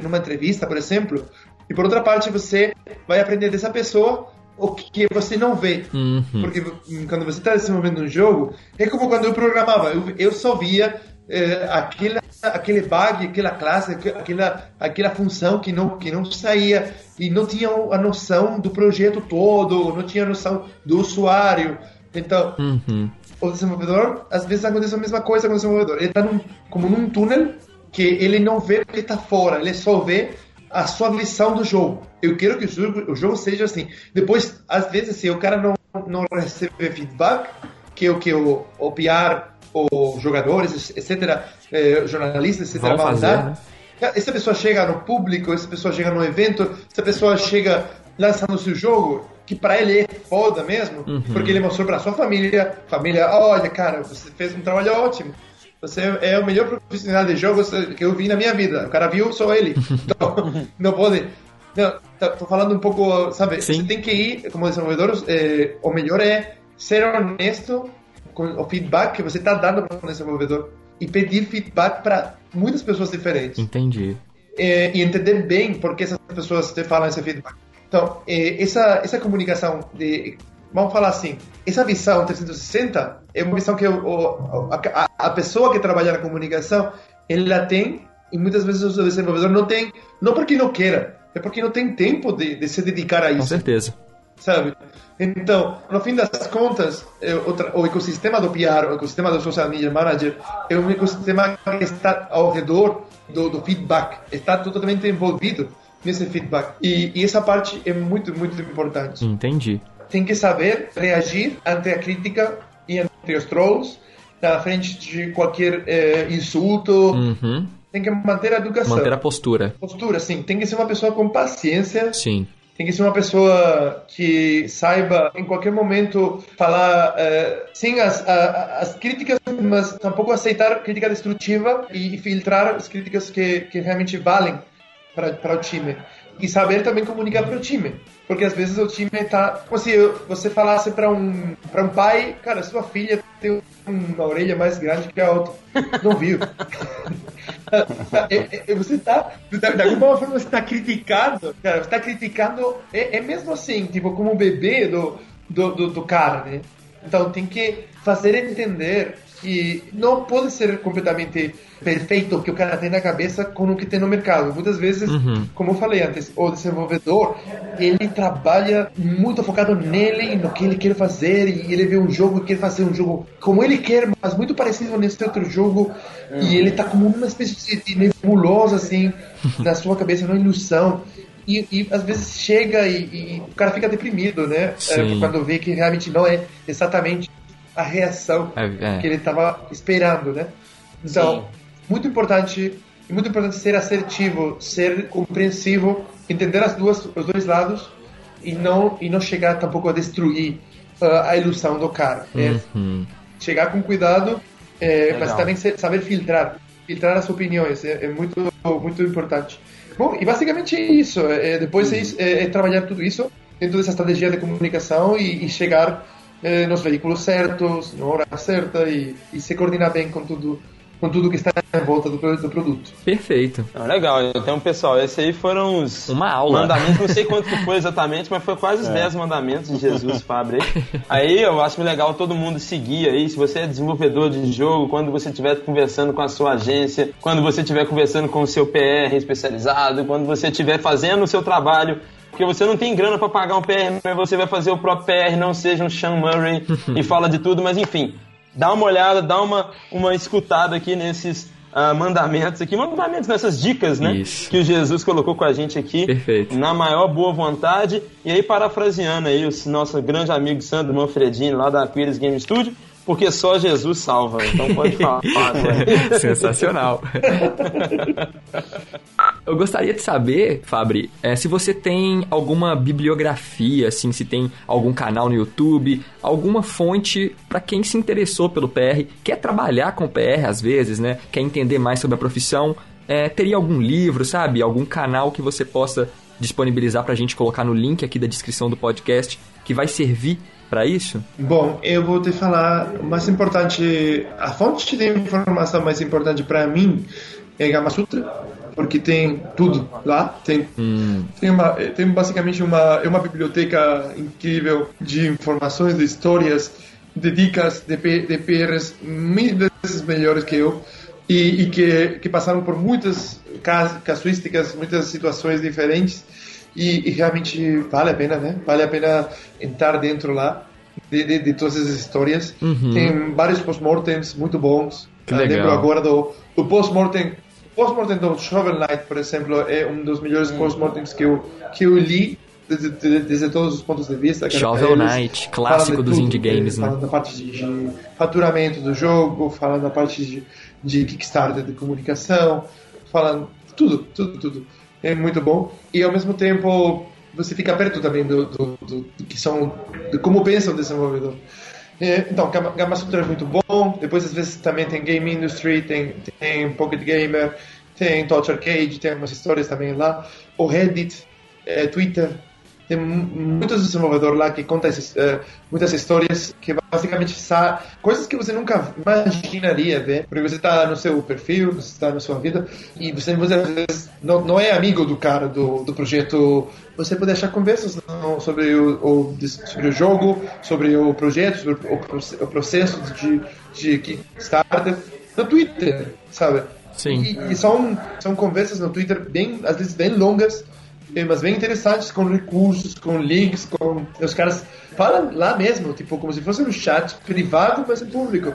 numa entrevista, por exemplo, e por outra parte você vai aprender dessa pessoa o que você não vê. Uhum. Porque quando você está desenvolvendo um jogo, é como quando eu programava, eu, eu só via eh, aquela, aquele bug, aquela classe, aqu- aquela, aquela função que não, que não saía e não tinha a noção do projeto todo, não tinha a noção do usuário. Então, Uhum. o desenvolvedor, às vezes acontece a mesma coisa com o desenvolvedor. Ele está num, como num túnel que ele não vê o que está fora, ele só vê a sua visão do jogo. Eu quero que o jogo, o jogo seja assim. Depois, às vezes, se o cara não, não recebe feedback, que é o que o, o PR, os jogadores, etc., eh, jornalistas, etc., Vão fazer, né? essa pessoa chega no público, essa pessoa chega no evento, essa pessoa chega lançando seu jogo, que para ele é foda mesmo, Uhum. porque ele mostrou para sua família, família, olha, cara, você fez um trabalho ótimo. Você é o melhor profissional de jogos que eu vi na minha vida. O cara viu só ele. Então, não pode. Não, tá- tô falando um pouco, sabe? Sim. Você tem que ir, como desenvolvedor, eh, o melhor é ser honesto o feedback que você está dando para o desenvolvedor e pedir feedback para muitas pessoas diferentes Entendi. eh, e entender bem por que essas pessoas te falam esse feedback. Então, eh, essa, essa comunicação de, vamos falar assim, essa visão 360 é uma visão que o, o- a, a pessoa que trabalha na comunicação, ela tem, e muitas vezes o desenvolvedor não tem, não porque não queira, é porque não tem tempo de, de se dedicar a Com isso. certeza. sabe? Então, no fim das contas, o, ecossistema do PR, o ecossistema do social media manager, é um ecossistema que está ao redor do, do feedback, está totalmente envolvido nesse feedback. E, e, essa parte é muito, muito importante. Entendi. Tem que saber reagir ante a crítica e ante os trolls, na frente de qualquer eh, insulto. Uhum. Tem que manter a educação. Manter a postura. Postura, sim. Tem que ser uma pessoa com paciência. Sim. Tem que ser uma pessoa que saiba, em qualquer momento, falar uh, sem as, uh, as críticas, mas tampouco aceitar crítica destrutiva e filtrar as críticas que, que realmente valem para o time. E saber também comunicar para o time. Porque às vezes o time está. Como se você falasse para um, um pai: Cara, sua filha tem uma orelha mais grande que a outra. Não viu? é, é, você está. De alguma forma você está criticando. Cara, você está criticando. É, é mesmo assim, tipo, como o bebê do, do, do, do cara, né? Então tem que fazer entender que não pode ser completamente perfeito o que o cara tem na cabeça com o que tem no mercado. Muitas vezes, uhum. como eu falei antes, o desenvolvedor ele trabalha muito focado nele e no que ele quer fazer e ele vê um jogo e quer fazer um jogo como ele quer, mas muito parecido nesse outro jogo uhum. e ele tá como uma espécie de nebulosa assim na sua cabeça, uma ilusão. E, e, às vezes chega e, e, o cara fica deprimido, né? É, quando vê que realmente não é exatamente a reação é, é. que ele estava esperando, né? Então, Sim. muito importante, muito importante ser assertivo, ser compreensivo, entender as duas, os dois lados e não e não chegar tampouco a destruir uh, a ilusão do cara. Né? Uhum. É, chegar com cuidado, é, mas também saber filtrar, filtrar as opiniões é, é, muito muito importante. Bom, e basicamente é isso. É, depois uhum. é, trabalhar tudo isso dentro dessa estratégia de comunicação e, e chegar eh, nos veículos certos, na hora certa e, e se coordenar bem com tudo com tudo que está em volta do, do produto. Perfeito. Ah, legal. Então, pessoal, esses aí foram os Uma aula. mandamentos. Não sei quanto que foi exatamente, mas foi quase os 10 é. mandamentos de Jesus Fabre. Aí eu acho legal todo mundo seguir aí. Se você é desenvolvedor de jogo, quando você estiver conversando com a sua agência, quando você estiver conversando com o seu PR especializado, quando você estiver fazendo o seu trabalho porque você não tem grana para pagar um PR, mas você vai fazer o próprio PR, não seja um Sean Murray e fala de tudo, mas enfim, dá uma olhada, dá uma, uma escutada aqui nesses uh, mandamentos aqui, mandamentos nessas dicas, né? Isso. Que o Jesus colocou com a gente aqui. Perfeito. Na maior boa vontade. E aí, parafraseando aí o nosso grande amigo Sandro Manfredini, lá da Aquiles Game Studio, porque só Jesus salva. Então pode falar. Sensacional. Eu gostaria de saber, Fabri, é, se você tem alguma bibliografia, assim, se tem algum canal no YouTube, alguma fonte para quem se interessou pelo PR, quer trabalhar com PR às vezes, né? Quer entender mais sobre a profissão. É, teria algum livro, sabe? Algum canal que você possa disponibilizar para a gente colocar no link aqui da descrição do podcast que vai servir para isso? Bom, eu vou te falar o mais importante, a fonte de informação mais importante para mim é Gama Sutra, porque tem tudo lá, tem hum. tem, uma, tem basicamente uma é uma biblioteca incrível de informações, de histórias, de dicas de, de PRs mil vezes melhores que eu. E, e que, que passaram por muitas casuísticas, muitas situações diferentes e, e, realmente vale a pena, né? Vale a pena entrar dentro lá de, de, de todas essas histórias. Uhum. Tem vários post-mortems muito bons. Que legal. Lembro agora do, do post-mortem post-mortem do Shovel Knight, por exemplo, é um dos melhores uhum. post-mortems que eu, que eu li desde, desde, todos os pontos de vista. Shovel Knight, clássico dos indie games, né? Falando da parte de, de, faturamento do jogo, falando da parte de, de Kickstarter, de comunicação, falando tudo, tudo, tudo é muito bom. E ao mesmo tempo você fica perto também do, do, do, do que são, de como pensa o desenvolvedor. É, então, Gamma Sutra é muito bom. Depois, às vezes, também tem Game Industry, tem, tem Pocket Gamer, tem Touch Arcade, tem algumas histórias também lá. O Reddit, é, Twitter, tem muitos desenvolvedores lá que contam uh, muitas histórias que basicamente são coisas que você nunca imaginaria ver, porque você está no seu perfil, você está na sua vida e você muitas vezes não, não é amigo do cara do, do projeto. Você pode achar conversas não, sobre, o, o, sobre o jogo, sobre o projeto, sobre o, o processo de, de Kickstarter no Twitter, sabe? Sim. E, e, são, são conversas no Twitter bem, às vezes bem longas mas bem interessantes, com recursos, com links, com os caras falam lá mesmo, tipo como se fosse um chat privado, mas em público.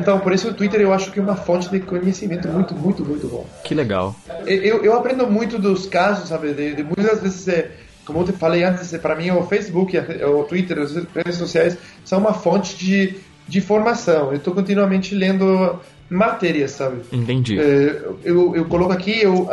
Então, por isso o Twitter eu acho que é uma fonte de conhecimento muito, muito, muito bom. Que legal. Eu, eu aprendo muito dos casos, sabe? De, de muitas vezes, é, como eu te falei antes, é, para mim o Facebook, o Twitter, as redes sociais são uma fonte de, de formação. Eu estou continuamente lendo matérias, sabe? Entendi. É, eu, eu coloco aqui, eu,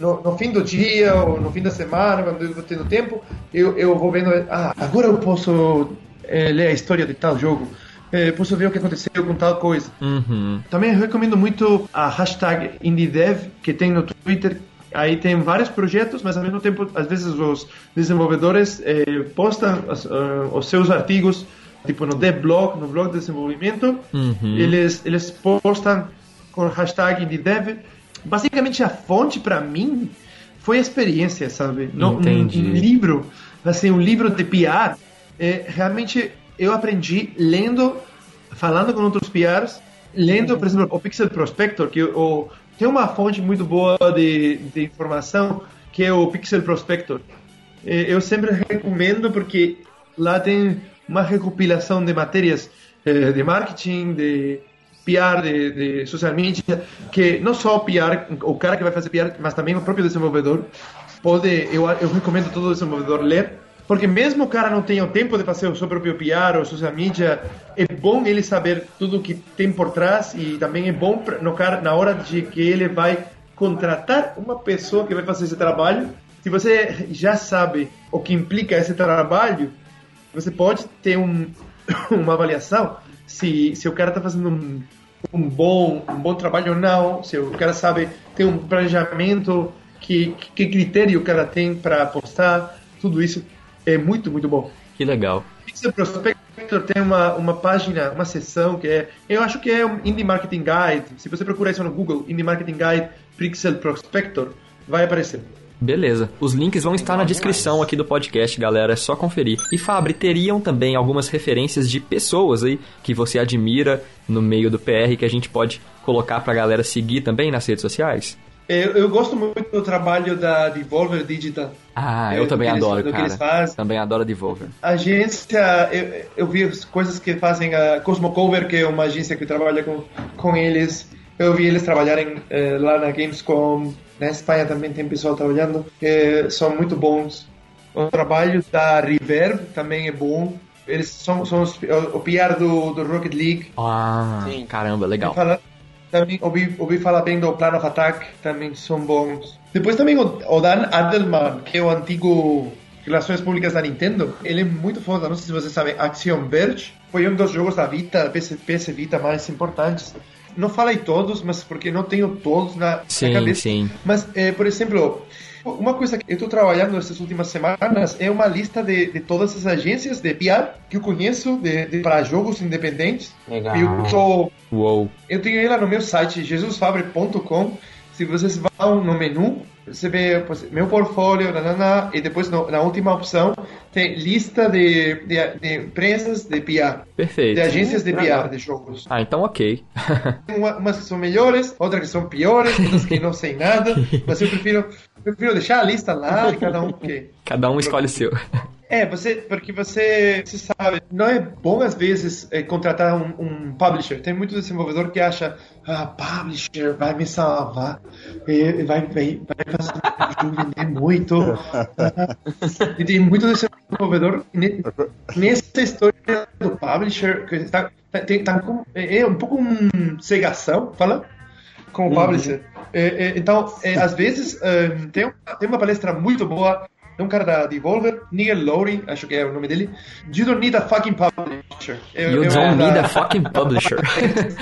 no, no, fim do dia ou no fim da semana, quando eu vou tendo tempo, eu, eu vou vendo, ah, agora eu posso é, ler a história de tal jogo é, posso ver o que aconteceu com tal coisa. Uhum. Também recomendo muito a hashtag IndieDev que tem no Twitter. Aí tem vários projetos, mas ao mesmo tempo, às vezes os desenvolvedores é, postam os, uh, os, seus artigos, tipo no devblog, no blog de desenvolvimento, uhum. eles, eles postam com hashtag IndieDev. Basicamente, a fonte para mim foi a experiência, sabe? No, um, um, livro, assim, um livro de PR, é, realmente eu aprendi lendo, falando com outros PRs, lendo, por exemplo, o Pixel Prospector, que o, tem uma fonte muito boa de, de informação, que é o Pixel Prospector. Eu sempre recomendo porque lá tem uma recopilação de matérias eh, de marketing, de PR, de, de social media, que não só o PR, o cara que vai fazer PR, mas também o próprio desenvolvedor pode, eu, eu recomendo todo desenvolvedor ler, porque mesmo o cara não tenha o tempo de fazer o seu próprio PR ou social media, é bom ele saber tudo o que tem por trás e também é bom no cara, na hora de que ele vai contratar uma pessoa que vai fazer esse trabalho. Se você já sabe o que implica esse trabalho, você pode ter um, uma avaliação se, se o cara está fazendo um, um, bom, um bom trabalho ou não, se o cara sabe ter um planejamento, que, que critério o cara tem para apostar, tudo isso é muito, muito bom. Que legal. Pixel Prospector tem uma, uma página, uma seção que é, eu acho que é um Indie Marketing Guide. Se você procurar isso no Google, Indie Marketing Guide Pixel Prospector, vai aparecer. Beleza. Os links vão estar na descrição aqui do podcast, galera. É só conferir. E Fabri, teriam também algumas referências de pessoas aí que você admira no meio do PR que a gente pode colocar pra galera seguir também nas redes sociais? Eu, eu, gosto muito do trabalho da Devolver Digital. Ah, eu é, também adoro, eles, cara. Que eles fazem. Também adoro a Devolver. A agência, eu, eu vi coisas que fazem a Cosmocover, que é uma agência que trabalha com, com eles. Eu vi eles trabalharem eh, lá na Gamescom. Na Espanha também tem pessoal trabalhando, que são muito bons. O trabalho da Reverb também é bom. Eles são, são os, o PR do, do Rocket League. Ah, Sim. caramba, legal. Também ouvi, ouvi falar bem do Plan of Attack, também são bons. Depois também o, o Dan Adelman, que é o antigo Relações Públicas da Nintendo, ele é muito foda, não sei se vocês sabem, Action Verge foi um dos jogos da Vita, PS, PS Vita mais importantes. Não falei todos, mas porque não tenho todos na, sim, na cabeça. Sim. Mas, é, por exemplo, uma coisa que eu estou trabalhando nessas últimas semanas é uma lista de, de todas as agências de PR que eu conheço de, de para jogos independentes. Legal. Eu, sou, Uou. eu tenho ela no meu site, jesusfabre.com. Se vocês vão no menu, você vê meu portfólio, nanana, e depois no, na última opção tem lista de, de, de, empresas de PR. Perfeito. De agências de PR de jogos. Ah, então ok. Uma, umas que são melhores, outras que são piores, outras que não sei nada, mas eu prefiro, prefiro deixar a lista lá e cada um que... Cada um escolhe o seu. É, você, porque você, você sabe, não é bom às vezes é, contratar um, um, publisher. Tem muito desenvolvedor que acha, ah, publisher vai me salvar, vai, vai, vai fazer o jogo vender muito. e tem muito desenvolvedor nessa história do publisher que está, tem, tá com, é, é um pouco um cegação, fala, com o publisher. Uhum. É, é, então, é, às vezes, é, tem, tem uma palestra muito boa é um cara da Devolver, Nigel Lowry, acho que é o nome dele. You don't need a fucking publisher. Eu, you eu don't need da... a fucking publisher.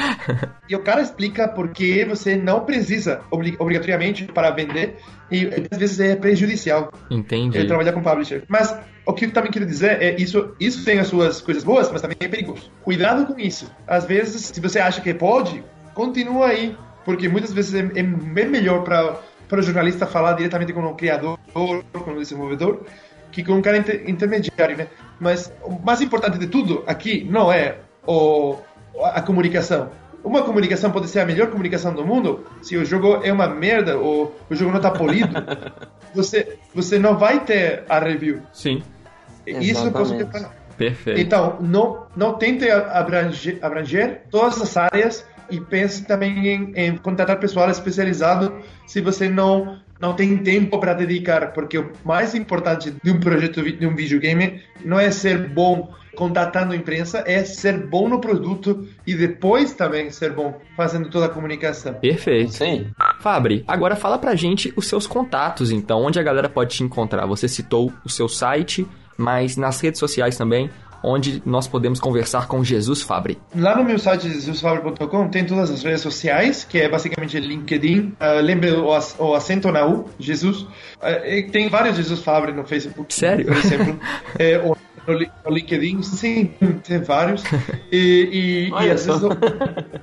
e o cara explica por que você não precisa obrigatoriamente para vender e às vezes é prejudicial. Entendi. É, trabalhar com publisher. Mas o que eu também quero dizer é isso, isso tem as suas coisas boas, mas também é perigoso. Cuidado com isso. Às vezes, se você acha que pode, continua aí, porque muitas vezes é, é bem melhor para para o jornalista falar diretamente com o criador, com o desenvolvedor, que com um cara inter intermediário, né? Mas o mais importante de tudo aqui não é o, a comunicação. uma comunicação pode ser a melhor comunicação do mundo, se o jogo é uma merda ou o jogo não está polido, você, você não vai ter a review. Sim. Isso coisa que Perfeito. Então, não, não tente abranger, abranger todas as áreas e pense também em, em contratar pessoal especializado se você não não tem tempo para dedicar, porque o mais importante de um projeto de um videogame não é ser bom contatando a imprensa, é ser bom no produto e depois também ser bom fazendo toda a comunicação. Perfeito. Sim. Fabri, agora fala pra gente os seus contatos, então, onde a galera pode te encontrar. Você citou o seu site, mas nas redes sociais também, onde nós podemos conversar com Jesus Fabre. Lá no meu site jesusfabre.com tem todas as redes sociais, que é basicamente LinkedIn, uh, lembre o, o, acento na U, Jesus. Uh, tem vários Jesus Fabre no Facebook. Sério? Por exemplo. é, o, no LinkedIn, sim, tem vários. E, e, e às vezes o,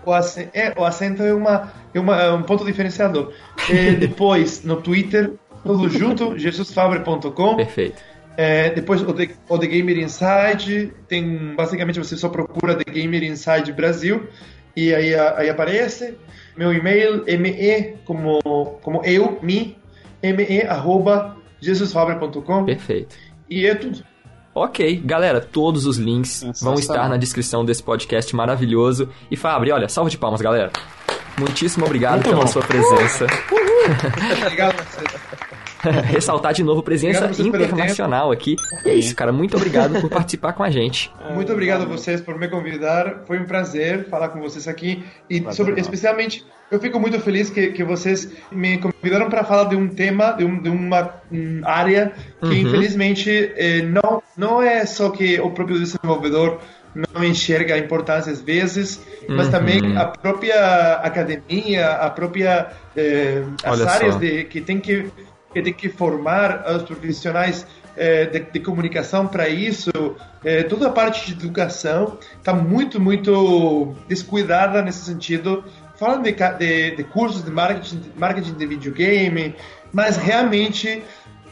o, acento, é, o acento é, uma, é, uma, é um ponto diferenciador. E depois, no Twitter, tudo junto, jesusfabre.com. Perfeito. É, depois o The, o The Gamer Inside, tem basicamente você só procura The Gamer Inside Brasil e aí, aí aparece. Meu e-mail me como, como eu, me, me arroba jesusfabre.com. Perfeito. E é tudo. Ok, galera, todos os links vão estar na descrição desse podcast maravilhoso. E Fabri, olha, salve de palmas, galera. Muitíssimo obrigado Muito pela bom. sua presença. Obrigado a vocês. ressaltar de novo presença internacional aqui. E é isso, cara. Muito obrigado por participar com a gente. Muito obrigado a vocês por me convidar. Foi um prazer falar com vocês aqui. E sobre, especialmente, eu fico muito feliz que, que vocês me convidaram para falar de um tema, de, um, de uma um, área que, uhum. infelizmente, eh, não, não é só que o próprio desenvolvedor não enxerga a importância às vezes, mas uhum. também a própria academia, a própria eh, as Olha áreas de, que tem que que tem que formar os profissionais é, de, de, comunicação para isso. É, toda a parte de educação está muito, muito descuidada nesse sentido. Falando de, de, de, cursos de marketing, marketing de videogame, mas realmente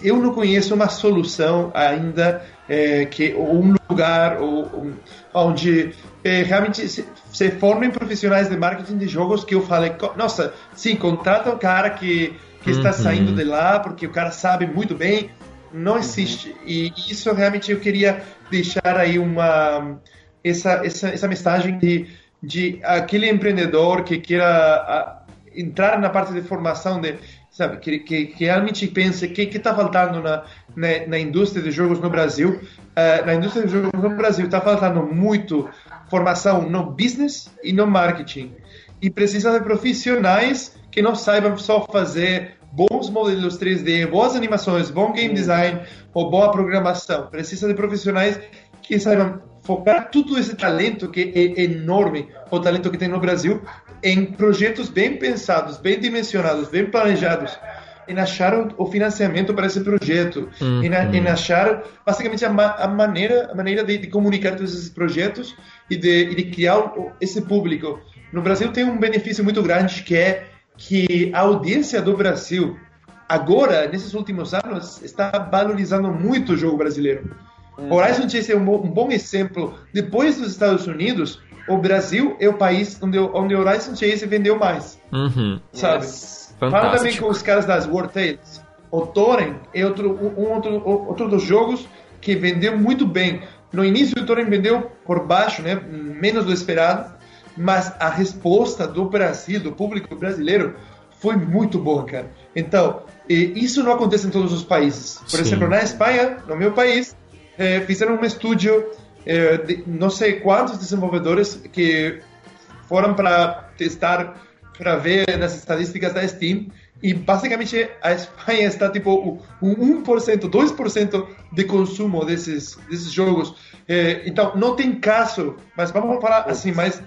eu não conheço uma solução ainda é, que um lugar ou, onde é, realmente se, se formem profissionais de marketing de jogos que eu falei, nossa, sim, contrata um cara que que está uhum. saindo de lá, porque o cara sabe muito bem, não existe. E isso realmente eu queria deixar aí uma essa essa, essa mensagem de, de aquele empreendedor que queira a, entrar na parte de formação de sabe que, que, que realmente pense que que está faltando na, na, na indústria de jogos no Brasil uh, na indústria de jogos no Brasil está faltando muito formação no business e no marketing e precisa de profissionais que não saibam só fazer bons modelos 3D, boas animações, bom game design ou boa programação. Precisa de profissionais que saibam focar todo esse talento que é enorme, o talento que tem no Brasil, em projetos bem pensados, bem dimensionados, bem planejados, em achar o, financiamento para esse projeto, uhum. em, em, achar basicamente a, a maneira, a maneira de, de, comunicar todos esses projetos e de, e de criar esse público. No Brasil tem um benefício muito grande que é que a audiência do Brasil, agora, nesses últimos anos, está valorizando muito o jogo brasileiro. Uhum. Horizon Chase é um, um, bom exemplo. Depois dos Estados Unidos, o Brasil é o país onde, onde Horizon Chase vendeu mais. Uhum. Sabe? Yes. Fala também com os caras das War Tales. O Thorin é outro, um outro, outro dos jogos que vendeu muito bem. No início, o Thorin vendeu por baixo, né? menos do esperado mas a resposta do Brasil, do público brasileiro, foi muito boa, cara. Então, isso não acontece em todos os países. Por Sim. exemplo, na Espanha, no meu país, é, fizeram um estúdio, é, de não sei quantos desenvolvedores que foram para testar, para ver nas estatísticas da Steam, e basicamente a Espanha está tipo um 1%, 2% de consumo desses, desses jogos. É, então, não tem caso, mas vamos falar assim, mais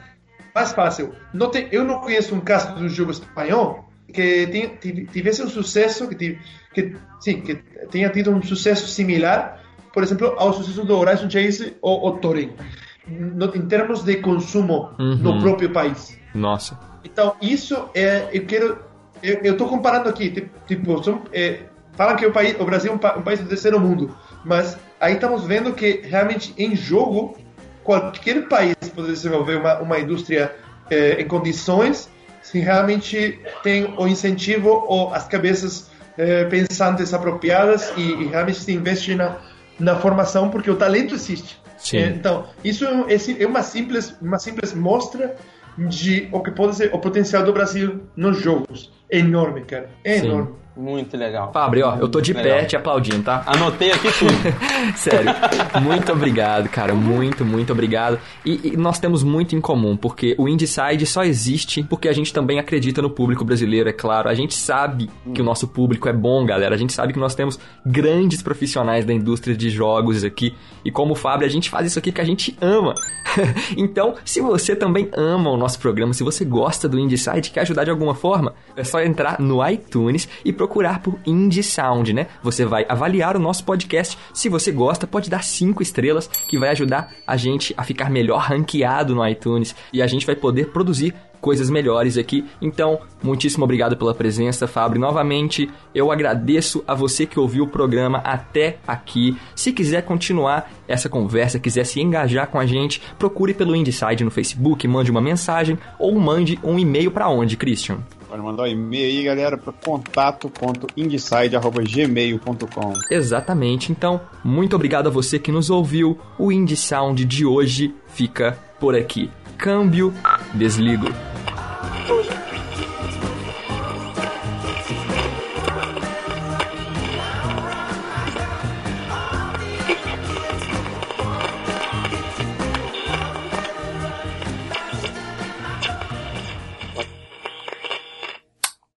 mais fácil. Não tem, eu não conheço um caso de um jogo espanhol que tivesse um sucesso, que, que, sim, que tenha tido um sucesso similar, por exemplo, ao sucesso do Horizon Chase ou, ou Thorin, no, em termos de consumo uhum. no próprio país. Nossa. Então, isso é, eu quero, eu estou comparando aqui, tipo, são, é, falam que o, país, o Brasil é um, um país do terceiro mundo, mas aí estamos vendo que realmente em jogo qualquer país pode desenvolver uma, uma indústria é, em condições se realmente tem o incentivo ou as cabeças é, pensantes apropriadas e, e, realmente se investe na, na formação, porque o talento existe. Sim. Então, isso é uma simples, uma simples mostra de o que pode ser o potencial do Brasil nos jogos. É enorme, cara. É Sim. enorme. Muito legal. Fábio, ó, eu tô de Legal. pé te aplaudindo, tá? Anotei aqui tudo. Sério, muito obrigado, cara. Muito, muito obrigado. E, e nós temos muito em comum, porque o Indieside só existe porque a gente também acredita no público brasileiro, é claro. A gente sabe que o nosso público é bom, galera. A gente sabe que nós temos grandes profissionais da indústria de jogos aqui. E como o Fábio, a gente faz isso aqui que a gente ama. então, se você também ama o nosso programa, se você gosta do Indieside e quer ajudar de alguma forma, é só entrar no iTunes e procurar por Indie Sound, né? Você vai avaliar o nosso podcast. Se você gosta, pode dar cinco estrelas, que vai ajudar a gente a ficar melhor ranqueado no iTunes e a gente vai poder produzir coisas melhores aqui. Então, muitíssimo obrigado pela presença, Fábio. Novamente, eu agradeço a você que ouviu o programa até aqui. Se quiser continuar essa conversa, quiser se engajar com a gente, procure pelo Indieside no Facebook, mande uma mensagem ou mande um e-mail para onde, Christian? Pode mandar um e-mail aí, galera, para contato.indeside.gmail.com. Exatamente. Então, muito obrigado a você que nos ouviu. O Indie Sound de hoje fica por aqui. Câmbio, desligo.